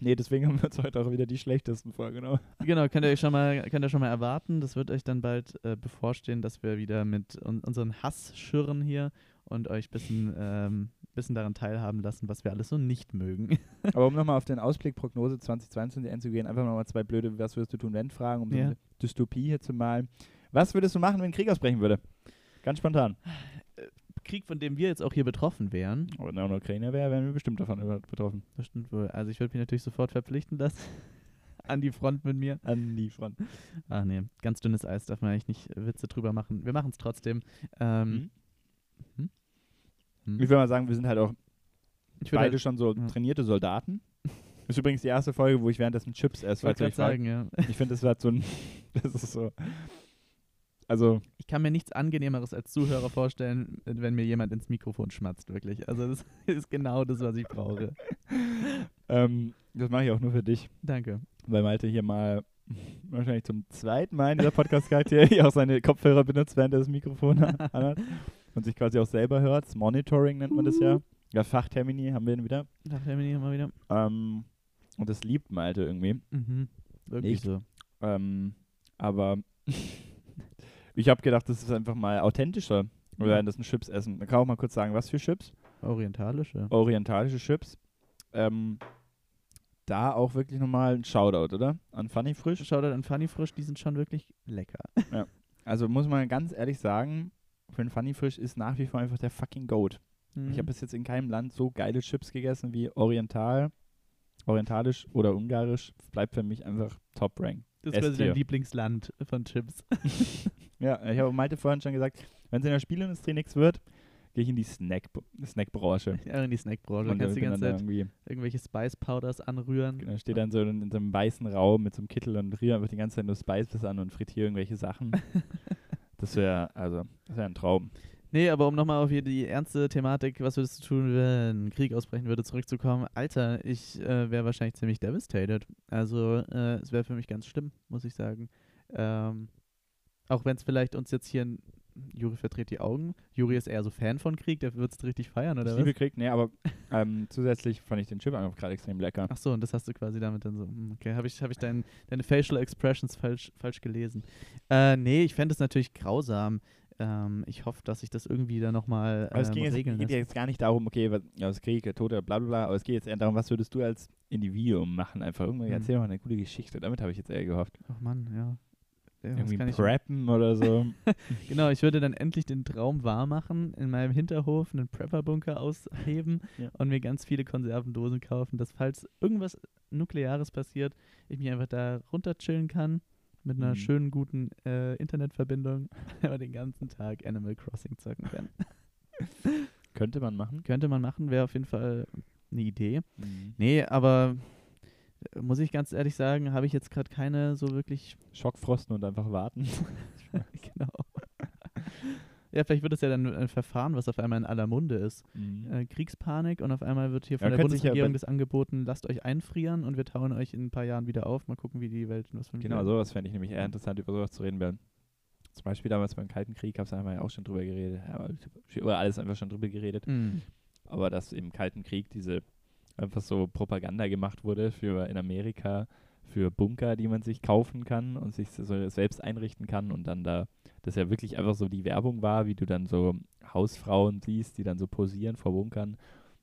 Nee, deswegen haben wir uns heute auch wieder die schlechtesten vorgenommen. Genau, könnt ihr euch schon mal, könnt ihr schon mal erwarten. Das wird euch dann bald äh, bevorstehen, dass wir wieder mit un unseren Hassschirren hier und euch ein bisschen, ähm, bisschen daran teilhaben lassen, was wir alles so nicht mögen. Aber um nochmal auf den Ausblick Prognose 2022 einzugehen, einfach nochmal zwei blöde Was würdest du tun, wenn Fragen, um so Ja. eine Dystopie hier zu malen. Was würdest du machen, wenn Krieg ausbrechen würde? Ganz spontan. Krieg, von dem wir jetzt auch hier betroffen wären. Aber wenn er in der Ukraine wäre, wären wir bestimmt davon betroffen. Das stimmt wohl. Also ich würde mich natürlich sofort verpflichten lassen. An die Front mit mir. An die Front. Ach nee, ganz dünnes Eis darf man eigentlich nicht Witze drüber machen. Wir machen es trotzdem. Ähm, Mhm. hm. Ich würde mal sagen, wir sind halt auch beide schon so ja. trainierte Soldaten. Das ist übrigens die erste Folge, wo ich währenddessen Chips esse, ich wollte gerade sagen, ja. Ich finde, das wird so ein. Das ist so. Also, Ich kann mir nichts Angenehmeres als Zuhörer vorstellen, wenn mir jemand ins Mikrofon schmatzt, wirklich. Also das ist genau das, was ich brauche. ähm, das mache ich auch nur für dich, Danke. weil Malte hier mal wahrscheinlich zum zweiten Mal in dieser Podcast-Charakter auch seine Kopfhörer benutzt, während er das Mikrofon anhat und sich quasi auch selber hört. Das Monitoring nennt man das ja. Ja, Fachtermini haben wir ihn wieder. Der mir mal wieder? Ähm, und das liebt Malte irgendwie. Mhm. Wirklich Nicht. so. Ähm, aber ich habe gedacht, das ist einfach mal authentischer. Ja. werden das ein Chips essen. Man kann auch mal kurz sagen, was für Chips. Orientalische. Orientalische Chips. Ähm, da auch wirklich nochmal ein Shoutout, oder? An Funny Frisch. Shoutout an Funny Frisch, die sind schon wirklich lecker. Also muss man ganz ehrlich sagen, für einen Funny Frisch ist nach wie vor einfach der fucking Goat. Mhm. Ich habe bis jetzt in keinem Land so geile Chips gegessen wie Oriental, orientalisch oder ungarisch. Bleibt für mich einfach Top Rank. Das ist quasi dein. Lieblingsland von Chips. Ja, ich habe Malte vorhin schon gesagt, wenn es in der Spielindustrie nichts wird, gehe ich in die Snack Snackbranche. Ja, in die Snackbranche. Dann kannst du die ganze Zeit irgendwelche Spice Powders anrühren. genau, steht dann so in, in so einem weißen Raum mit so einem Kittel und rühre einfach die ganze Zeit nur Spices an und frittiere irgendwelche Sachen. Das wäre, also, das wäre ein Traum. Nee, aber um nochmal auf hier die ernste Thematik, was würdest du tun, wenn ein Krieg ausbrechen würde, zurückzukommen. Alter, ich äh, wäre wahrscheinlich ziemlich devastated. Also äh, es wäre für mich ganz schlimm, muss ich sagen. Ähm, auch wenn es vielleicht uns jetzt hier, ein, Juri verdreht die Augen. Juri ist eher so Fan von Krieg, der wird es richtig feiern, oder Ich was? liebe Krieg, nee, aber ähm, zusätzlich fand ich den Chip einfach gerade extrem lecker. Ach so, und das hast du quasi damit dann so, hm, okay, habe ich, hab ich dein, deine Facial Expressions falsch, falsch gelesen. Äh, nee, ich fände es natürlich grausam. Ähm, ich hoffe, dass sich das irgendwie dann nochmal Aber es ähm, ging regeln geht lässt. jetzt gar nicht darum, okay, was, das Krieg, Tote, bla bla bla, aber es geht jetzt eher darum, was würdest du als Individuum machen? Einfach irgendwie, Hm. erzähl mal eine coole Geschichte. Damit habe ich jetzt eher gehofft. Ach Mann, ja. Ja, Irgendwie kann ich- preppen oder so. Genau, ich würde dann endlich den Traum wahr machen, in meinem Hinterhof einen Prepper-Bunker ausheben Ja. und mir ganz viele Konservendosen kaufen, dass falls irgendwas Nukleares passiert, ich mich einfach da runterchillen kann mit einer Mhm. schönen, guten äh, Internetverbindung und den ganzen Tag Animal Crossing zocken kann. Könnte man machen. Könnte man machen, wäre auf jeden Fall eine Idee. Mhm. Nee, aber äh, muss ich ganz ehrlich sagen, habe ich jetzt gerade keine so wirklich Schockfrosten und einfach warten. genau. Ja, vielleicht wird es ja dann ein Verfahren, was auf einmal in aller Munde ist. Mhm. Äh, Kriegspanik und auf einmal wird hier von Ja, der ja Bundesregierung bei- das angeboten, lasst euch einfrieren und wir tauen euch in ein paar Jahren wieder auf. Mal gucken, wie die Welt was von Genau, sowas fände ich nämlich eher interessant, über sowas zu reden werden. Zum Beispiel damals beim Kalten Krieg, haben wir ja auch schon drüber geredet. Ja, aber über alles einfach schon drüber geredet. Mhm. Aber dass im Kalten Krieg diese einfach so Propaganda gemacht wurde für in Amerika für Bunker, die man sich kaufen kann und sich so selbst einrichten kann und dann da, das ja wirklich einfach so die Werbung war, wie du dann so Hausfrauen siehst, die dann so posieren vor Bunkern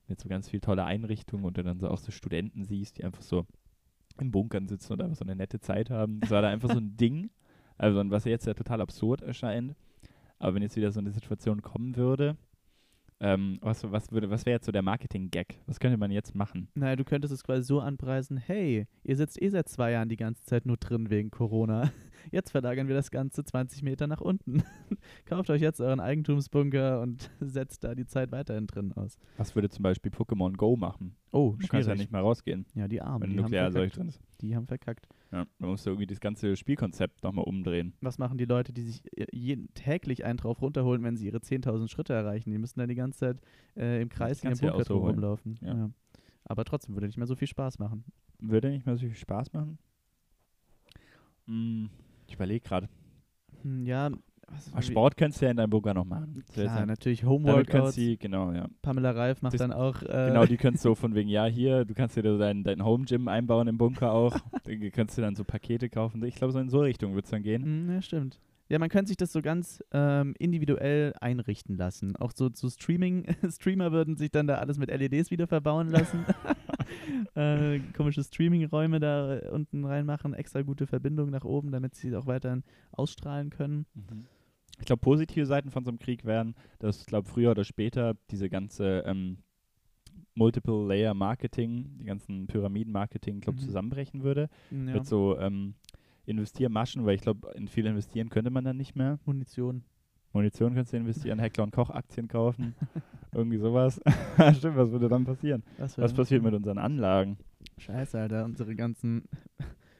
mit so ganz viel tolle Einrichtungen und du dann so auch so Studenten siehst, die einfach so im Bunkern sitzen und einfach so eine nette Zeit haben. Das war da einfach so ein Ding, also was jetzt ja total absurd erscheint. Aber wenn jetzt wieder so eine Situation kommen würde, ähm, was, was, was wäre jetzt so der Marketing-Gag? Was könnte man jetzt machen? Naja, du könntest es quasi so anpreisen, hey, ihr sitzt eh seit zwei Jahren die ganze Zeit nur drin wegen Corona. Jetzt verlagern wir das Ganze 20 Meter nach unten. Kauft euch jetzt euren Eigentumsbunker und setzt da die Zeit weiterhin drin aus. Was würde zum Beispiel Pokémon Go machen? Oh, Du kannst ja nicht mal rausgehen, Ja, die Armen, wenn die haben, Nuklearseuch verkackt. drin ist. die haben verkackt. Ja, man muss irgendwie das ganze Spielkonzept nochmal umdrehen. Was machen die Leute, die sich äh, jeden, täglich einen drauf runterholen, wenn sie ihre 10.000 Schritte erreichen? Die müssen dann die ganze Zeit äh, im Kreis in ihrem du Bunker rumlaufen. Ja. Ja. Aber trotzdem würde nicht mehr so viel Spaß machen. Würde nicht mehr so viel Spaß machen? Hm, ich überlege gerade. Hm, ja, was, Ah, Sport kannst du ja in deinem Bunker noch machen. Jetzt- natürlich Homeworkouts. kannst genau, ja. Pamela Reif macht Das- dann auch. Äh, Genau, die könntest du so von wegen, ja, hier, du kannst dir dein, dein Home-Gym einbauen im Bunker auch. Da kannst du dann so Pakete kaufen. Ich glaube, so in so Richtung wird es dann gehen. Hm, ja, stimmt. Ja, man könnte sich das so ganz ähm, individuell einrichten lassen. Auch so zu Streaming. Streamer würden sich dann da alles mit LEDs wieder verbauen lassen. äh, komische Streaming-Räume da äh, unten reinmachen, extra gute Verbindung nach oben, damit sie auch weiterhin ausstrahlen können. Ich glaube, positive Seiten von so einem Krieg wären, dass, ich glaube, früher oder später diese ganze ähm, Multiple-Layer-Marketing, die ganzen Pyramiden-Marketing, glaube Mhm. zusammenbrechen würde. Ja. Mit so ähm, Investiermaschen, weil ich glaube, in viel investieren könnte man dann nicht mehr. Munition. Munition kannst du investieren, Heckler und Koch Aktien kaufen, irgendwie sowas. Stimmt, was würde dann passieren? Was, Was passiert mit unseren Anlagen? Scheiße, Alter. Unsere ganzen.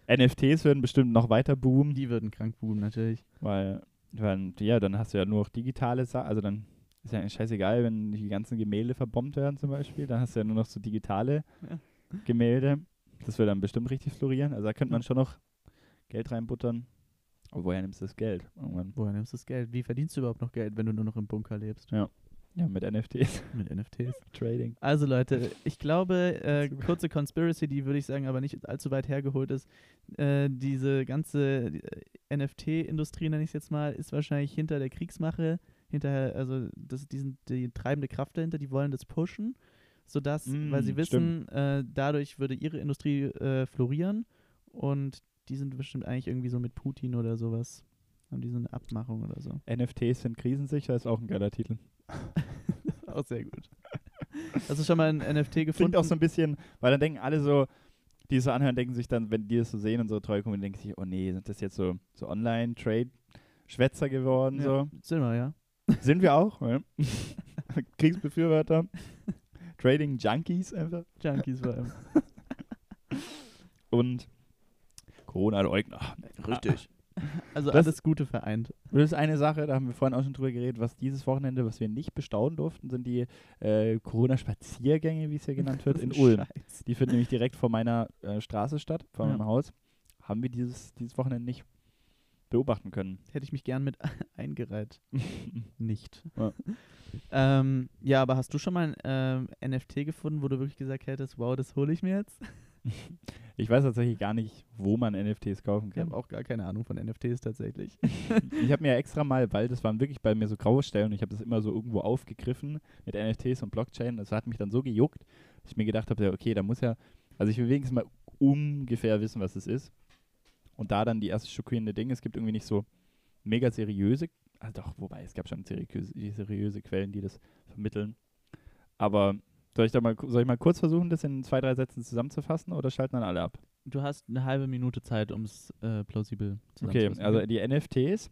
NFTs würden bestimmt noch weiter boomen, Die würden krank boomen, natürlich. weil, weil ja, dann hast du ja nur noch digitale Sachen, also dann ist ja scheißegal, wenn die ganzen Gemälde verbombt werden zum Beispiel, dann hast du ja nur noch so digitale Ja. Gemälde. Das würde dann bestimmt richtig florieren. Also da könnte man schon noch Geld reinbuttern. Aber woher nimmst du das Geld? Irgendwann. Woher nimmst du das Geld? Wie verdienst du überhaupt noch Geld, wenn du nur noch im Bunker lebst? Ja, mit NFTs. Mit NFTs. Trading. Also Leute, ich glaube, äh, kurze Conspiracy, die würde ich sagen, aber nicht allzu weit hergeholt ist. Äh, diese ganze äh, NFT-Industrie, nenne ich es jetzt mal, ist wahrscheinlich hinter der Kriegsmache, hinter, also das, die sind die treibende Kraft dahinter, die wollen das pushen, sodass, weil sie Mm, wissen, äh, dadurch würde ihre Industrie äh, florieren und die sind bestimmt eigentlich irgendwie so mit Putin oder sowas. Haben die so eine Abmachung oder so. NFTs sind krisensicher, ist auch ein geiler Titel. auch sehr gut. Hast du schon mal ein NFT gefunden? Klingt auch so ein bisschen, weil dann denken alle so, die es so anhören, denken sich dann, wenn die das so sehen und so treu kommen, denken sich, oh nee, sind das jetzt so, so Online-Trade-Schwätzer geworden? ja. So. Sind wir, ja. Sind wir auch, ja. Kriegsbefürworter. Trading-Junkies einfach. Junkies vor allem. Und Corona-Leugner. Richtig. Also Das- alles Gute vereint. Das ist eine Sache, da haben wir vorhin auch schon drüber geredet, was dieses Wochenende, was wir nicht bestaunen durften, sind die äh, Corona-Spaziergänge, wie es hier genannt wird, in Ulm. Scheiß. Die finden nämlich direkt vor meiner äh, Straße statt, vor Ja. meinem Haus. Haben wir dieses, dieses Wochenende nicht beobachten können. Hätte ich mich gern mit eingereiht. Nicht. Ja. ähm, ja, aber hast du schon mal ein ähm, NFT gefunden, wo du wirklich gesagt hättest, wow, das hole ich mir jetzt? Ich weiß tatsächlich gar nicht, wo man NFTs kaufen Ich kann. habe auch gar keine Ahnung von NFTs tatsächlich. ich habe mir extra mal, weil das waren wirklich bei mir so graue Stellen und ich habe das immer so irgendwo aufgegriffen mit NFTs und Blockchain. Das hat mich dann so gejuckt, dass ich mir gedacht habe, ja, okay, da muss ja, also ich will wenigstens mal ungefähr wissen, was es ist. Und da dann die erste schockierende Dinge, es gibt irgendwie nicht so mega seriöse, also doch, wobei, es gab schon seriöse, seriöse Quellen, die das vermitteln. Aber soll ich da mal, soll ich mal kurz versuchen, das in zwei, drei Sätzen zusammenzufassen oder schalten dann alle ab? Du hast eine halbe Minute Zeit, um es äh, plausibel Okay, zusammenzufassen. also die NFTs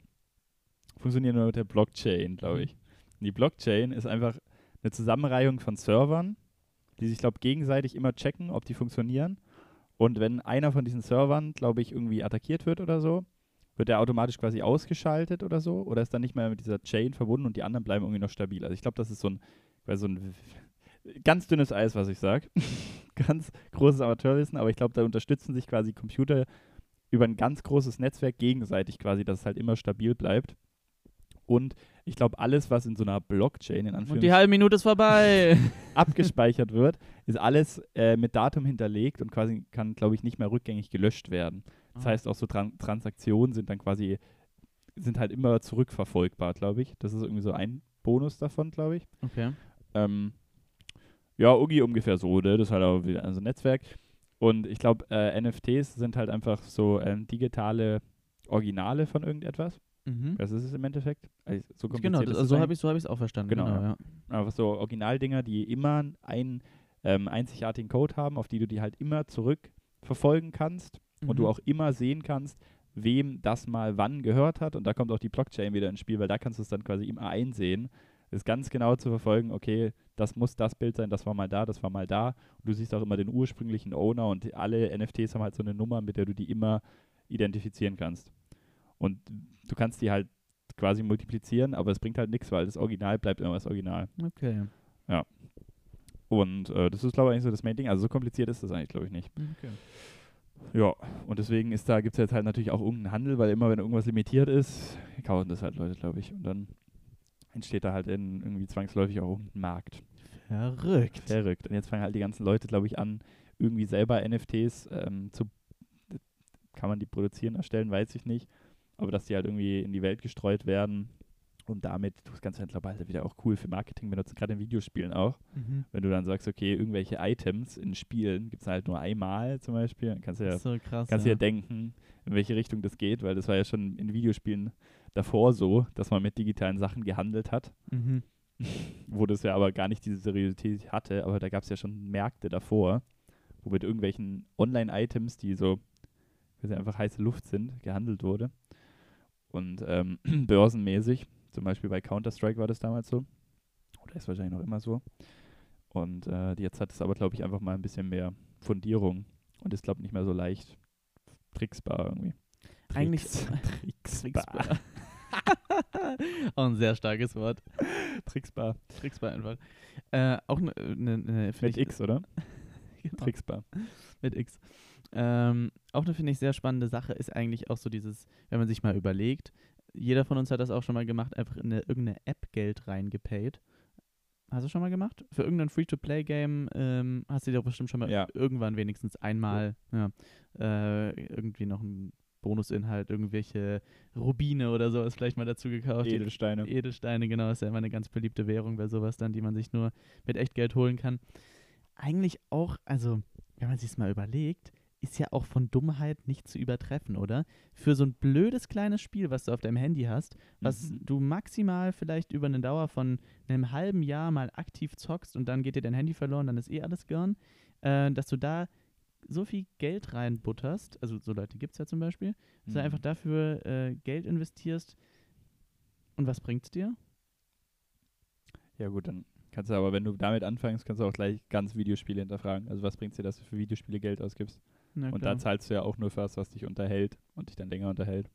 funktionieren nur mit der Blockchain, glaube Mhm. ich. Und die Blockchain ist einfach eine Zusammenreihung von Servern, die sich, glaube ich, gegenseitig immer checken, ob die funktionieren. Und wenn einer von diesen Servern, glaube ich, irgendwie attackiert wird oder so, wird der automatisch quasi ausgeschaltet oder so oder ist dann nicht mehr mit dieser Chain verbunden und die anderen bleiben irgendwie noch stabil. Also ich glaube, das ist so ein, so ein ganz dünnes Eis, was ich sage. ganz großes Amateurwissen, aber ich glaube, da unterstützen sich quasi Computer über ein ganz großes Netzwerk gegenseitig quasi, dass es halt immer stabil bleibt. und ich glaube, alles, was in so einer Blockchain in Und die Anführungszeichen halbe Minute ist vorbei. abgespeichert wird, ist alles äh, mit Datum hinterlegt und quasi kann, glaube ich, nicht mehr rückgängig gelöscht werden. Das Ah. heißt, auch so Tran Transaktionen sind dann quasi, sind halt immer zurückverfolgbar, glaube ich. Das ist irgendwie so ein Bonus davon, glaube ich. Okay. Ähm, ja, Ugi ungefähr so, ne? Das ist halt auch wieder so ein Netzwerk. Und ich glaube, äh, NFTs sind halt einfach so ähm, digitale Originale von irgendetwas. Mhm. Das ist es im Endeffekt. Also, so Genau, das, also so es habe ich so hab ich's auch verstanden. Genau, Genau, ja. ja. einfach so Originaldinger, die immer einen ähm, einzigartigen Code haben, auf die du die halt immer zurückverfolgen kannst und du Mhm. auch immer sehen kannst, wem das mal wann gehört hat. Und da kommt auch die Blockchain wieder ins Spiel, weil da kannst du es dann quasi immer einsehen. Ist ganz genau zu verfolgen, okay, das muss das Bild sein, das war mal da, das war mal da. Und du siehst auch immer den ursprünglichen Owner und alle NFTs haben halt so eine Nummer, mit der du die immer identifizieren kannst. Und du kannst die halt quasi multiplizieren, aber es bringt halt nichts, weil das Original bleibt immer das Original. Okay. Und äh, das ist, glaube ich, eigentlich so das Main Ding. Also so kompliziert ist das eigentlich, glaube ich, nicht. okay. Ja, und deswegen ist da, gibt es jetzt halt natürlich auch irgendeinen Handel, weil immer, wenn irgendwas limitiert ist, kaufen das halt Leute, glaube ich. Und dann entsteht da halt in, irgendwie zwangsläufig auch irgendein Markt. Verrückt. Verrückt. Und jetzt fangen halt die ganzen Leute, glaube ich, an, irgendwie selber NFTs ähm, zu. Kann man die produzieren, erstellen, weiß ich nicht. Aber dass die halt irgendwie in die Welt gestreut werden und damit das Ganze halt, glaube ich, halt wieder auch cool für Marketing benutzen, gerade in Videospielen auch. Mhm. Wenn du dann sagst, okay, irgendwelche Items in Spielen gibt es halt nur einmal zum Beispiel, dann kannst du ja, so krass. kannst du ja ja. denken, in welche Richtung das geht, weil das war ja schon in Videospielen davor so, dass man mit digitalen Sachen gehandelt hat, Mhm. wo das ja aber gar nicht diese Seriosität hatte, aber da gab es ja schon Märkte davor, wo mit irgendwelchen Online-Items, die so, sie einfach heiße Luft sind, gehandelt wurde. Und ähm, börsenmäßig, zum Beispiel bei Counter-Strike war das damals so. Oder ist wahrscheinlich noch immer so. Und äh, jetzt hat es aber, glaube ich, einfach mal ein bisschen mehr Fundierung und ist, glaube ich, nicht mehr so leicht tricksbar irgendwie. Eigentlich Tricks, tricksbar. Tricksbar. auch ein sehr starkes Wort. tricksbar. Tricksbar einfach. Äh, auch eine, ne, ne, find Mit ich- X, oder? Genau, Tricksbar. mit X. Ähm, auch eine, finde ich, sehr spannende Sache ist eigentlich auch so dieses, wenn man sich mal überlegt, jeder von uns hat das auch schon mal gemacht, einfach in eine, irgendeine App Geld reingepayt. Hast du schon mal gemacht? Für irgendein Free-to-Play-Game ähm, hast du dir doch bestimmt schon mal Ja. irgendwann wenigstens einmal ja, äh, irgendwie noch einen Bonusinhalt, irgendwelche Rubine oder sowas vielleicht mal dazu gekauft. Edelsteine. Edelsteine, genau, ist ja immer eine ganz beliebte Währung bei sowas dann, die man sich nur mit Echtgeld holen kann. Eigentlich auch, also, wenn man sich mal überlegt, ist ja auch von Dummheit nicht zu übertreffen, oder? Für so ein blödes kleines Spiel, was du auf deinem Handy hast, was Mhm. du maximal vielleicht über eine Dauer von einem halben Jahr mal aktiv zockst und dann geht dir dein Handy verloren, dann ist eh alles gone, äh, dass du da so viel Geld reinbutterst, also so Leute gibt es ja zum Beispiel, dass du Mhm. einfach dafür äh, Geld investierst. Und was bringt's dir? Ja gut, dann kannst du aber, wenn du damit anfängst, kannst du auch gleich ganz Videospiele hinterfragen. Also was bringt dir, dass du für Videospiele Geld ausgibst? Na und da zahlst du ja auch nur für was, was dich unterhält und dich dann länger unterhält.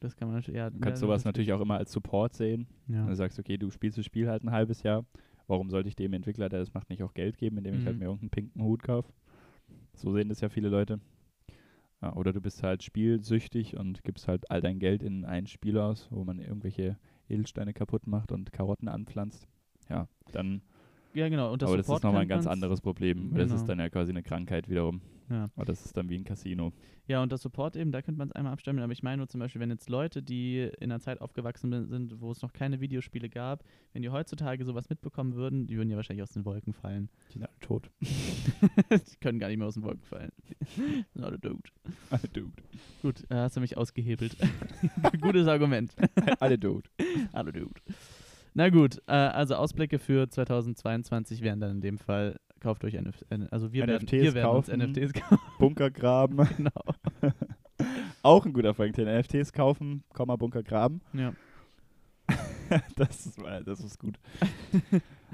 das kann man natürlich, ja, Du kannst ja, sowas das- natürlich auch immer als Support sehen. Ja. Wenn du sagst, okay, du spielst das Spiel halt ein halbes Jahr, warum sollte ich dem Entwickler, der das macht, nicht auch Geld geben, indem ich halt Mhm. mir irgendeinen pinken Hut kaufe? So sehen das ja viele Leute. Ja, oder du bist halt spielsüchtig und gibst halt all dein Geld in ein Spiel aus, wo man irgendwelche Edelsteine kaputt macht und Karotten anpflanzt. Ja, dann, ja, genau. Und das aber das ist Support nochmal ein ganz anderes Problem. weil Das ist Genau. dann ja quasi eine Krankheit wiederum. Ja. Aber das ist dann wie ein Casino. Ja, und das Support eben, da könnte man es einmal abstimmen. Aber ich meine nur zum Beispiel, wenn jetzt Leute, die in einer Zeit aufgewachsen sind, wo es noch keine Videospiele gab, wenn die heutzutage sowas mitbekommen würden, die würden ja wahrscheinlich aus den Wolken fallen. Die sind alle tot. die können gar nicht mehr aus den Wolken fallen. Not a dude. alle tot. Gut, äh, hast du mich ausgehebelt. Gutes Argument. alle tot. Hallo Dude. Na gut, äh, also Ausblicke für 2022 wären dann in dem Fall, kauft euch NF äh, also wir werden, NFTs wir werden uns kaufen. NFTs kaufen. Bunker graben. genau. Auch ein guter Frank, den NFTs kaufen, Komma Bunker graben. Ja. das, ist, mal- das ist gut.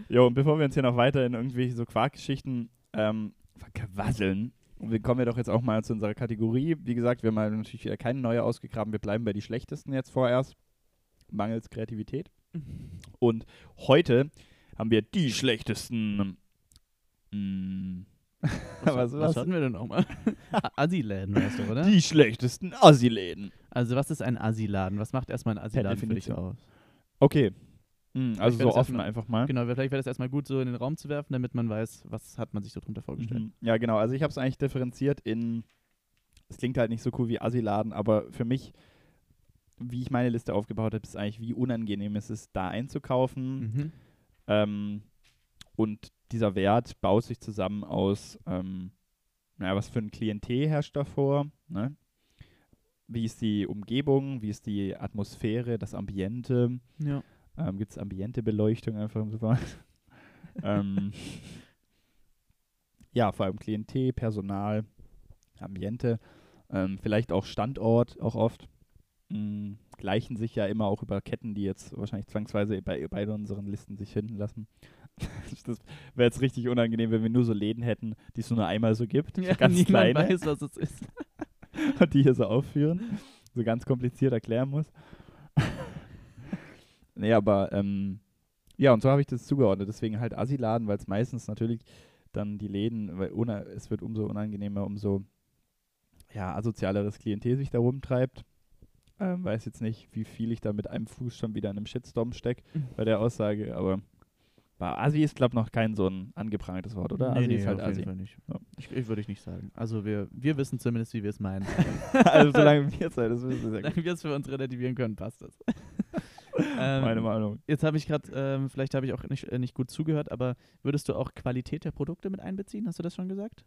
jo, und bevor wir uns hier noch weiter in irgendwelche so Quarkgeschichten ähm, verquasseln, wir kommen ja doch jetzt auch mal zu unserer Kategorie. Wie gesagt, wir haben halt natürlich wieder keine neue ausgegraben. Wir bleiben bei die schlechtesten jetzt vorerst. Mangels Kreativität. Und heute haben wir die schlechtesten. Mm, Was, Was- was, was- hatten wir denn nochmal? Assi-Läden, weißt du, oder? die schlechtesten Assi-Läden. Also was ist ein Assi-Laden? Was macht erstmal ein Assi-Laden für dich aus? Okay. Hm, also so es offen erstmal- einfach mal. Genau, vielleicht wäre das erstmal gut, so in den Raum zu werfen, damit man weiß, was hat man sich so drunter vorgestellt. Mhm. Ja, genau. Also ich habe es eigentlich differenziert in, es klingt halt nicht so cool wie Asiladen, aber für mich, wie ich meine Liste aufgebaut habe, ist eigentlich, wie unangenehm es ist, da einzukaufen. Mhm. Ähm, und dieser Wert baut sich zusammen aus, ähm, naja, was für ein Klientel herrscht davor, ne? Wie ist die Umgebung, wie ist die Atmosphäre, das Ambiente, Ja. ähm, gibt es Ambientebeleuchtung einfach im Supermarkt. ähm, ja, vor allem Klientel, Personal, Ambiente, ähm, vielleicht auch Standort, auch oft. Mm, gleichen sich ja immer auch über Ketten, die jetzt wahrscheinlich zwangsweise bei beide unseren Listen sich finden lassen. das wäre jetzt richtig unangenehm, wenn wir nur so Läden hätten, die es nur einmal so gibt. Ja, so ganz niemand kleine weiß, was es ist. und die hier so aufführen, so ganz kompliziert erklären muss. nee, aber ähm, ja, und so habe ich das zugeordnet. Deswegen halt Assi-Laden, weil es meistens natürlich dann die Läden, weil una es wird umso unangenehmer, umso ja, asozialeres Klientel sich da rumtreibt. Ähm, weiß jetzt nicht, wie viel ich da mit einem Fuß schon wieder in einem Shitstorm stecke bei der Aussage, aber bei Assi ist, glaube ich, noch kein so ein angeprangtes Wort, oder? Nee, Assi nee, ist halt auf jeden Assi. Fall nicht. Ja. Ich, ich würde ich nicht sagen. Also wir, wir wissen zumindest, wie wir es meinen. also solange wir Zeit, das wissen wir gut. Solange wir es für uns relativieren können, passt das. Meine ähm, Meinung. jetzt habe ich gerade, ähm, vielleicht habe ich auch nicht, äh, nicht gut zugehört, aber würdest du auch Qualität der Produkte mit einbeziehen? Hast du das schon gesagt?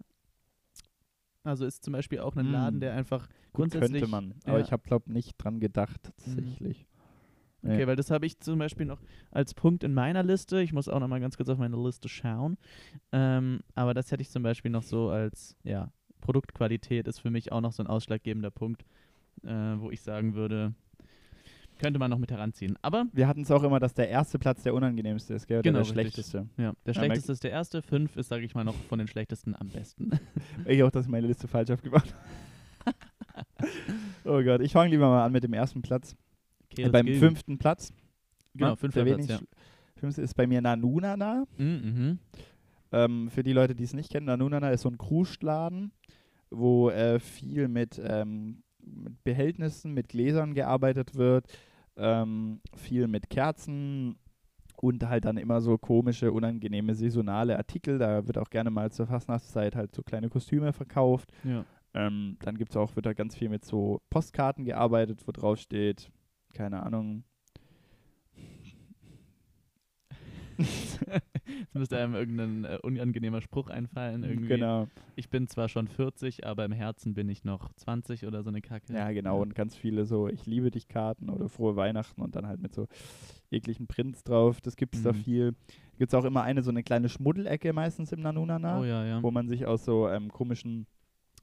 Also ist zum Beispiel auch ein. Laden, der einfach Gut, grundsätzlich. könnte man, aber ja. ich habe, glaube nicht dran gedacht, tatsächlich. Okay, weil das habe ich zum Beispiel noch als Punkt in meiner Liste. Ich muss auch noch mal ganz kurz auf meine Liste schauen. Ähm, aber das hätte ich zum Beispiel noch so als, ja, Produktqualität ist für mich auch noch so ein ausschlaggebender Punkt, äh, wo ich sagen würde, könnte man noch mit heranziehen. Aber Wir hatten es auch immer, dass der erste Platz der unangenehmste ist, gell? Oder Genau, der richtig. schlechteste. ja, der Ja, schlechteste ist der erste, fünf ist, sage ich mal, noch von den schlechtesten am besten. Ich auch, dass ich meine Liste falsch aufgebaut habe. oh Gott, ich fange lieber mal an mit dem ersten Platz. Okay, Äh, beim gilt. fünften Platz. Genau, fünfter Platz, wenig- Fünfte ist bei mir Nanunana. Mhm, mhm. Ähm, für die Leute, die es nicht kennen, Nanunana ist so ein Krustladen, wo äh, viel mit, ähm, mit Behältnissen, mit Gläsern gearbeitet wird, ähm, viel mit Kerzen und halt dann immer so komische, unangenehme, saisonale Artikel. Da wird auch gerne mal zur Fastnachtszeit halt so kleine Kostüme verkauft. Ja. Ähm, dann gibt's auch, wird da ganz viel mit so Postkarten gearbeitet, wo drauf steht, keine Ahnung, Jetzt müsste einem irgendein äh, unangenehmer Spruch einfallen. Irgendwie. genau. Ich bin zwar schon 40, aber im Herzen bin ich noch 20 oder so eine Kacke. Ja, genau. Und ganz viele so Ich liebe dich Karten oder Frohe Weihnachten und dann halt mit so ekligen Prints drauf. Das gibt es da Mhm. viel. Gibt es auch immer eine so eine kleine Schmuddelecke meistens im Nanunana, Oh ja, ja. wo man sich aus so ähm, komischen,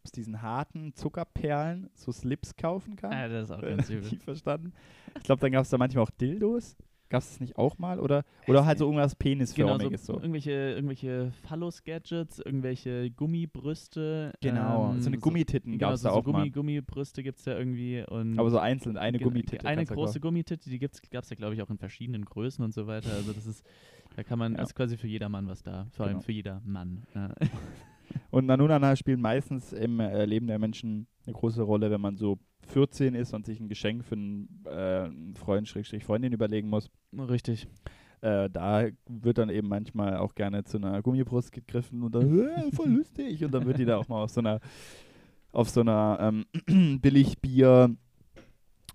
aus diesen harten Zuckerperlen so Slips kaufen kann. Ah, das ist auch Äh, ganz übel. nie verstanden. Ich glaube, dann gab es da manchmal auch Dildos. Gab es das nicht auch mal? Oder, oder halt so irgendwas Genau, so, Penisförmiges so. irgendwelche, irgendwelche Phallus-Gadgets, irgendwelche Gummibrüste. Genau, ähm, so eine Gummititten Genau, gab es so, da so auch Gummi, mal. Gummibrüste gibt es ja irgendwie. Und Aber so einzeln, eine Genau, Gummititte. Eine große. Gummititte, die gab es ja, glaube ich, auch in verschiedenen Größen und so weiter. Also das ist, da kann man, Ja. ist quasi für jedermann was da. Vor allem Genau. für jeder Mann. Ja. Und Nanunana spielt meistens im äh, Leben der Menschen eine große Rolle, wenn man so 14 ist und sich ein Geschenk für einen, äh, Freund, Schrägstrich Freundin überlegen muss. Richtig. Äh, da wird dann eben manchmal auch gerne zu einer Gummibrust gegriffen und dann, äh, voll lustig. Und dann wird die da auch mal auf so einer, auf so einer ähm, Billigbier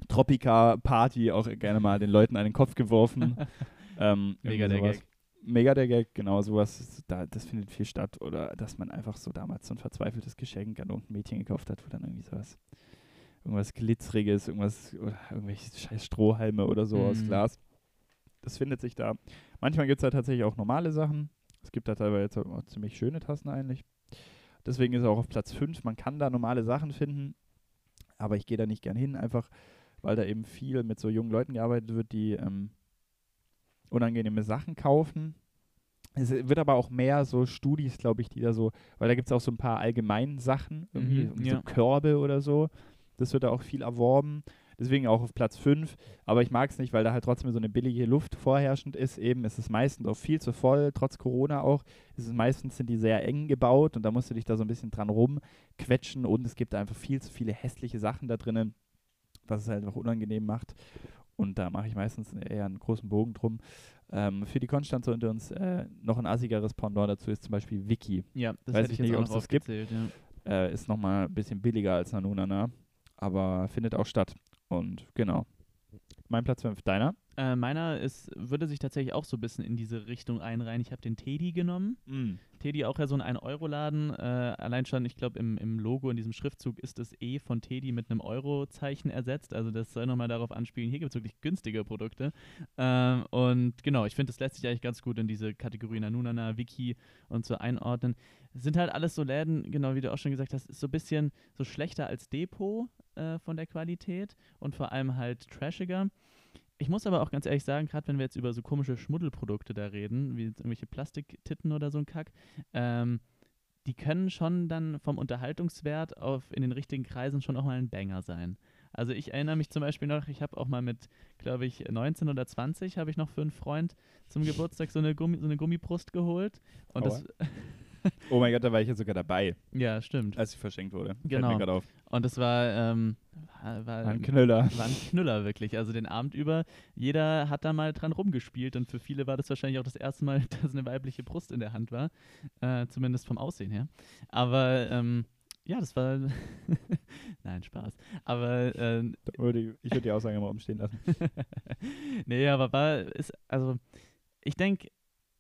Tropica-Party auch gerne mal den Leuten an den Kopf geworfen. ähm, Mega der. Gag. Mega der Gag, genau, sowas, da, das findet viel statt. Oder dass man einfach so damals so ein verzweifeltes Geschenk an irgendein Mädchen gekauft hat, wo dann irgendwie sowas, irgendwas Glitzeriges, irgendwas, oder irgendwelche scheiß Strohhalme oder so aus Mhm. Glas. Das findet sich da. Manchmal gibt es da tatsächlich auch normale Sachen. Es gibt da teilweise jetzt auch ziemlich schöne Tassen eigentlich. Deswegen ist er auch auf Platz 5. Man kann da normale Sachen finden, aber ich gehe da nicht gern hin, einfach weil da eben viel mit so jungen Leuten gearbeitet wird, die ähm, unangenehme Sachen kaufen. Es wird aber auch mehr so Studis, glaube ich, die da so, weil da gibt es auch so ein paar allgemeinen Sachen, irgendwie Mhm, ja. so Körbe oder so. Das wird da auch viel erworben. Deswegen auch auf Platz 5. Aber ich mag es nicht, weil da halt trotzdem so eine billige Luft vorherrschend ist. Eben ist es meistens auch viel zu voll, trotz Corona auch. Es ist meistens sind die sehr eng gebaut und da musst du dich da so ein bisschen dran rumquetschen und es gibt einfach viel zu viele hässliche Sachen da drinnen, was es halt einfach unangenehm macht. Und da mache ich meistens eher einen großen Bogen drum. Ähm, für die Konstanze unter uns äh, noch ein assigeres Pendant dazu ist zum Beispiel Wiki. Ja, das Weiß ich nicht, auch ob's noch das gibt. ja. Äh, ist nochmal ein bisschen billiger als Nanunana, aber findet auch statt. Und genau. Mein Platz 5, deiner? Äh, meiner ist, würde sich tatsächlich auch so ein bisschen in diese Richtung einreihen. Ich habe den Teddy genommen. Teddy auch ja so ein 1-Euro-Laden. Äh, allein schon, ich glaube, im, im Logo, in diesem Schriftzug ist das E von Teddy mit einem Euro-Zeichen ersetzt. Also das soll nochmal darauf anspielen, hier gibt es wirklich günstige Produkte. Ähm, und genau, ich finde, das lässt sich eigentlich ganz gut in diese Kategorie Nanunana, Wiki und so einordnen. Es sind halt alles so Läden, genau wie du auch schon gesagt hast, ist so ein bisschen so schlechter als Depot äh, von der Qualität und vor allem halt trashiger. Ich muss aber auch ganz ehrlich sagen, gerade wenn wir jetzt über so komische Schmuddelprodukte da reden, wie irgendwelche Plastiktitten oder so ein Kack, ähm, die können schon dann vom Unterhaltungswert auf in den richtigen Kreisen schon auch mal ein Banger sein. Also ich erinnere mich zum Beispiel noch, ich habe auch mal mit, glaube ich, 19 oder 20 habe ich noch für einen Freund zum Geburtstag so eine, Gummi, so eine Gummibrust geholt. Und das, Oh mein Gott, da war ich ja sogar dabei, ja, stimmt. als sie verschenkt wurde. Fällt Genau. Mir auf. Und das war, ähm, war, war Ein Knüller. war ein Knüller wirklich. Also den Abend über, jeder hat da mal dran rumgespielt und für viele war das wahrscheinlich auch das erste Mal, dass eine weibliche Brust in der Hand war. Äh, zumindest vom Aussehen her. Aber ähm, ja, das war. Nein, Spaß. Aber äh, Da würde Ich ich würde die Aussage mal umstehen lassen. nee, aber war, ist, also, ich denke,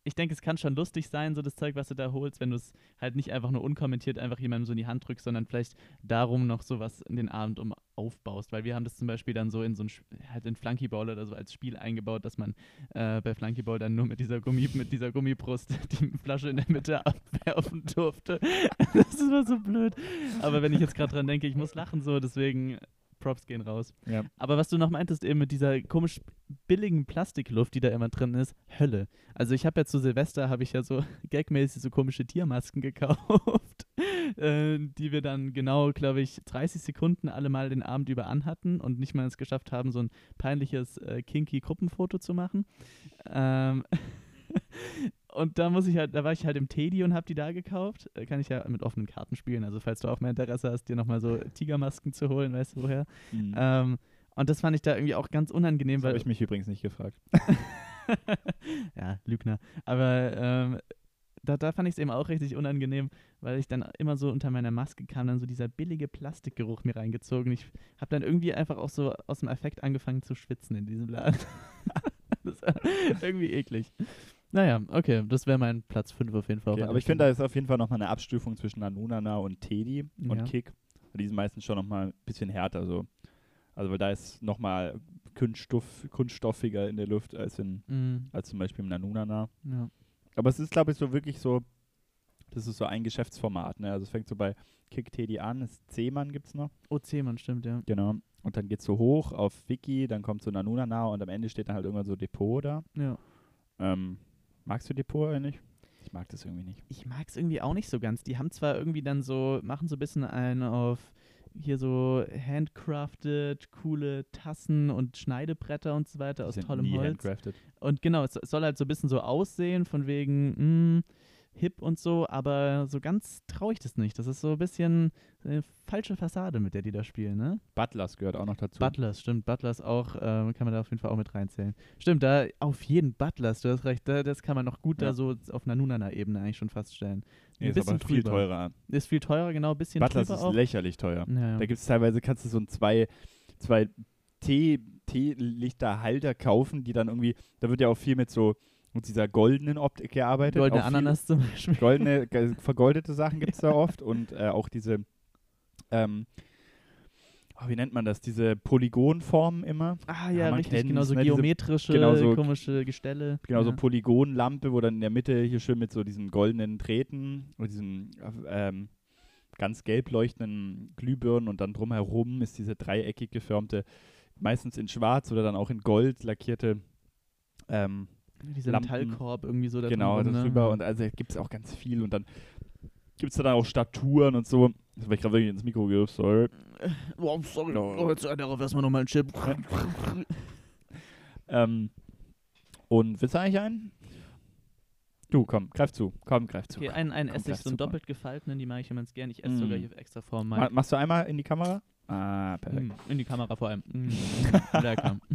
ich denke, es kann schon lustig sein, so das Zeug, was du da holst, wenn du es halt nicht einfach nur unkommentiert einfach jemandem so in die Hand drückst, sondern vielleicht darum noch sowas in den Abend um aufbaust. Weil wir haben das zum Beispiel dann so in so ein, halt in Flunkyball oder so als Spiel eingebaut, dass man äh, bei Flunkyball dann nur mit dieser Gummi, mit dieser Gummibrust die Flasche in der Mitte abwerfen durfte. das war so blöd. Aber wenn ich jetzt gerade dran denke, ich muss lachen so, deswegen Props gehen raus. Ja. Aber was du noch meintest, eben mit dieser komisch billigen Plastikluft, die da immer drin ist, Hölle. Also ich habe ja zu Silvester, habe ich ja so gagmäßig so komische Tiermasken gekauft, äh, die wir dann genau, glaube ich, 30 Sekunden alle mal den Abend über anhatten und nicht mal es geschafft haben, so ein peinliches äh, kinky Gruppenfoto zu machen. Ähm und da muss ich halt, da war ich halt im Teddy und habe die da gekauft. Äh, Kann ich ja mit offenen Karten spielen. Also falls du auch mehr Interesse hast, dir nochmal so Tigermasken zu holen, weißt du woher. Mhm. Ähm, und das fand ich da irgendwie auch ganz unangenehm, das habe ich mich übrigens nicht gefragt. ja, Lügner. Aber ähm, da, da fand ich es eben auch richtig unangenehm, weil ich dann immer so unter meiner Maske kam, dann so dieser billige Plastikgeruch mir reingezogen. Ich habe dann irgendwie einfach auch so aus dem Affekt angefangen zu schwitzen in diesem Laden. das war irgendwie eklig. Naja, okay, das wäre mein Platz 5 auf jeden Fall. Okay, aber ich finde, da ist auf jeden Fall nochmal eine Abstufung zwischen Nanunana und Teddy und Ja. Kick. Die sind meistens schon nochmal ein bisschen härter. So. Also weil da ist nochmal Kunststoff, kunststoffiger in der Luft als, in, Mhm, als zum Beispiel im Nanunana. ja. Aber es ist, glaube ich, so wirklich so, das ist so ein Geschäftsformat. Ne? Also es fängt so bei Kick Teddy an, das C-Mann gibt es noch. OC, man stimmt, ja. Genau. Und dann geht es so hoch auf Wiki, dann kommt so Nanunana und am Ende steht dann halt irgendwann so Depot da. ja. Ähm, magst du Depot eigentlich? Ich mag das irgendwie nicht. Ich mag es irgendwie auch nicht so ganz. Die haben zwar irgendwie dann so, machen so ein bisschen einen auf hier so handcrafted, coole Tassen und Schneidebretter und so weiter Die aus tollem nie Holz. handcrafted. Und genau, es soll halt so ein bisschen so aussehen, von wegen, mh, hip und so, aber so ganz traue ich das nicht. Das ist so ein bisschen eine falsche Fassade, mit der die da spielen, ne? Butlers gehört auch noch dazu. Butlers, stimmt. Butlers auch, ähm, kann man da auf jeden Fall auch mit reinzählen. Stimmt, da auf jeden Butlers, du hast recht, da, das kann man noch gut Ja. da so auf einer Nunana-Ebene eigentlich schon faststellen. Nee, Ein ist aber viel drüber. teurer. Ist viel teurer, genau, ein bisschen Butlers ist auch. lächerlich teuer. Ja, Da gibt es teilweise, kannst du so ein zwei, zwei Tee, Teelichterhalter kaufen, die dann irgendwie, da wird ja auch viel mit so, mit dieser goldenen Optik gearbeitet. Goldene Ananas zum Beispiel. Goldene, vergoldete Sachen gibt es da oft und äh, auch diese, ähm, oh, wie nennt man das, diese Polygonformen immer. Ah Ja, ja, richtig, genau so ne, geometrische, genau so- komische Gestelle. Genau, so ja. Polygonlampe, wo dann in der Mitte hier schön mit so diesen goldenen Drähten und diesen ähm, ganz gelb leuchtenden Glühbirnen und dann drumherum ist diese dreieckig geförmte, meistens in schwarz oder dann auch in Gold lackierte ähm, Dieser Lampen. Metallkorb irgendwie so da genau, das ne? rüber und also gibt es auch ganz viel und dann gibt es dann auch Statuen und so. Das war ich gerade wirklich ins Mikro gerührt, sorry. Oh, sorry, No. oh, jetzt darauf erstmal nochmal einen Chip. Ähm, und willst du eigentlich einen? Du, komm, greif zu. Komm, greif zu. Okay, einen, einen Komm, esse ich so einen doppelt gefaltenen, die mag ich immer ganz gern. Ich esse Mm. sogar hier extra vor Ma machst du einmal in die Kamera? Ah, perfekt. Mm, in die Kamera vor allem. Mm, lecker.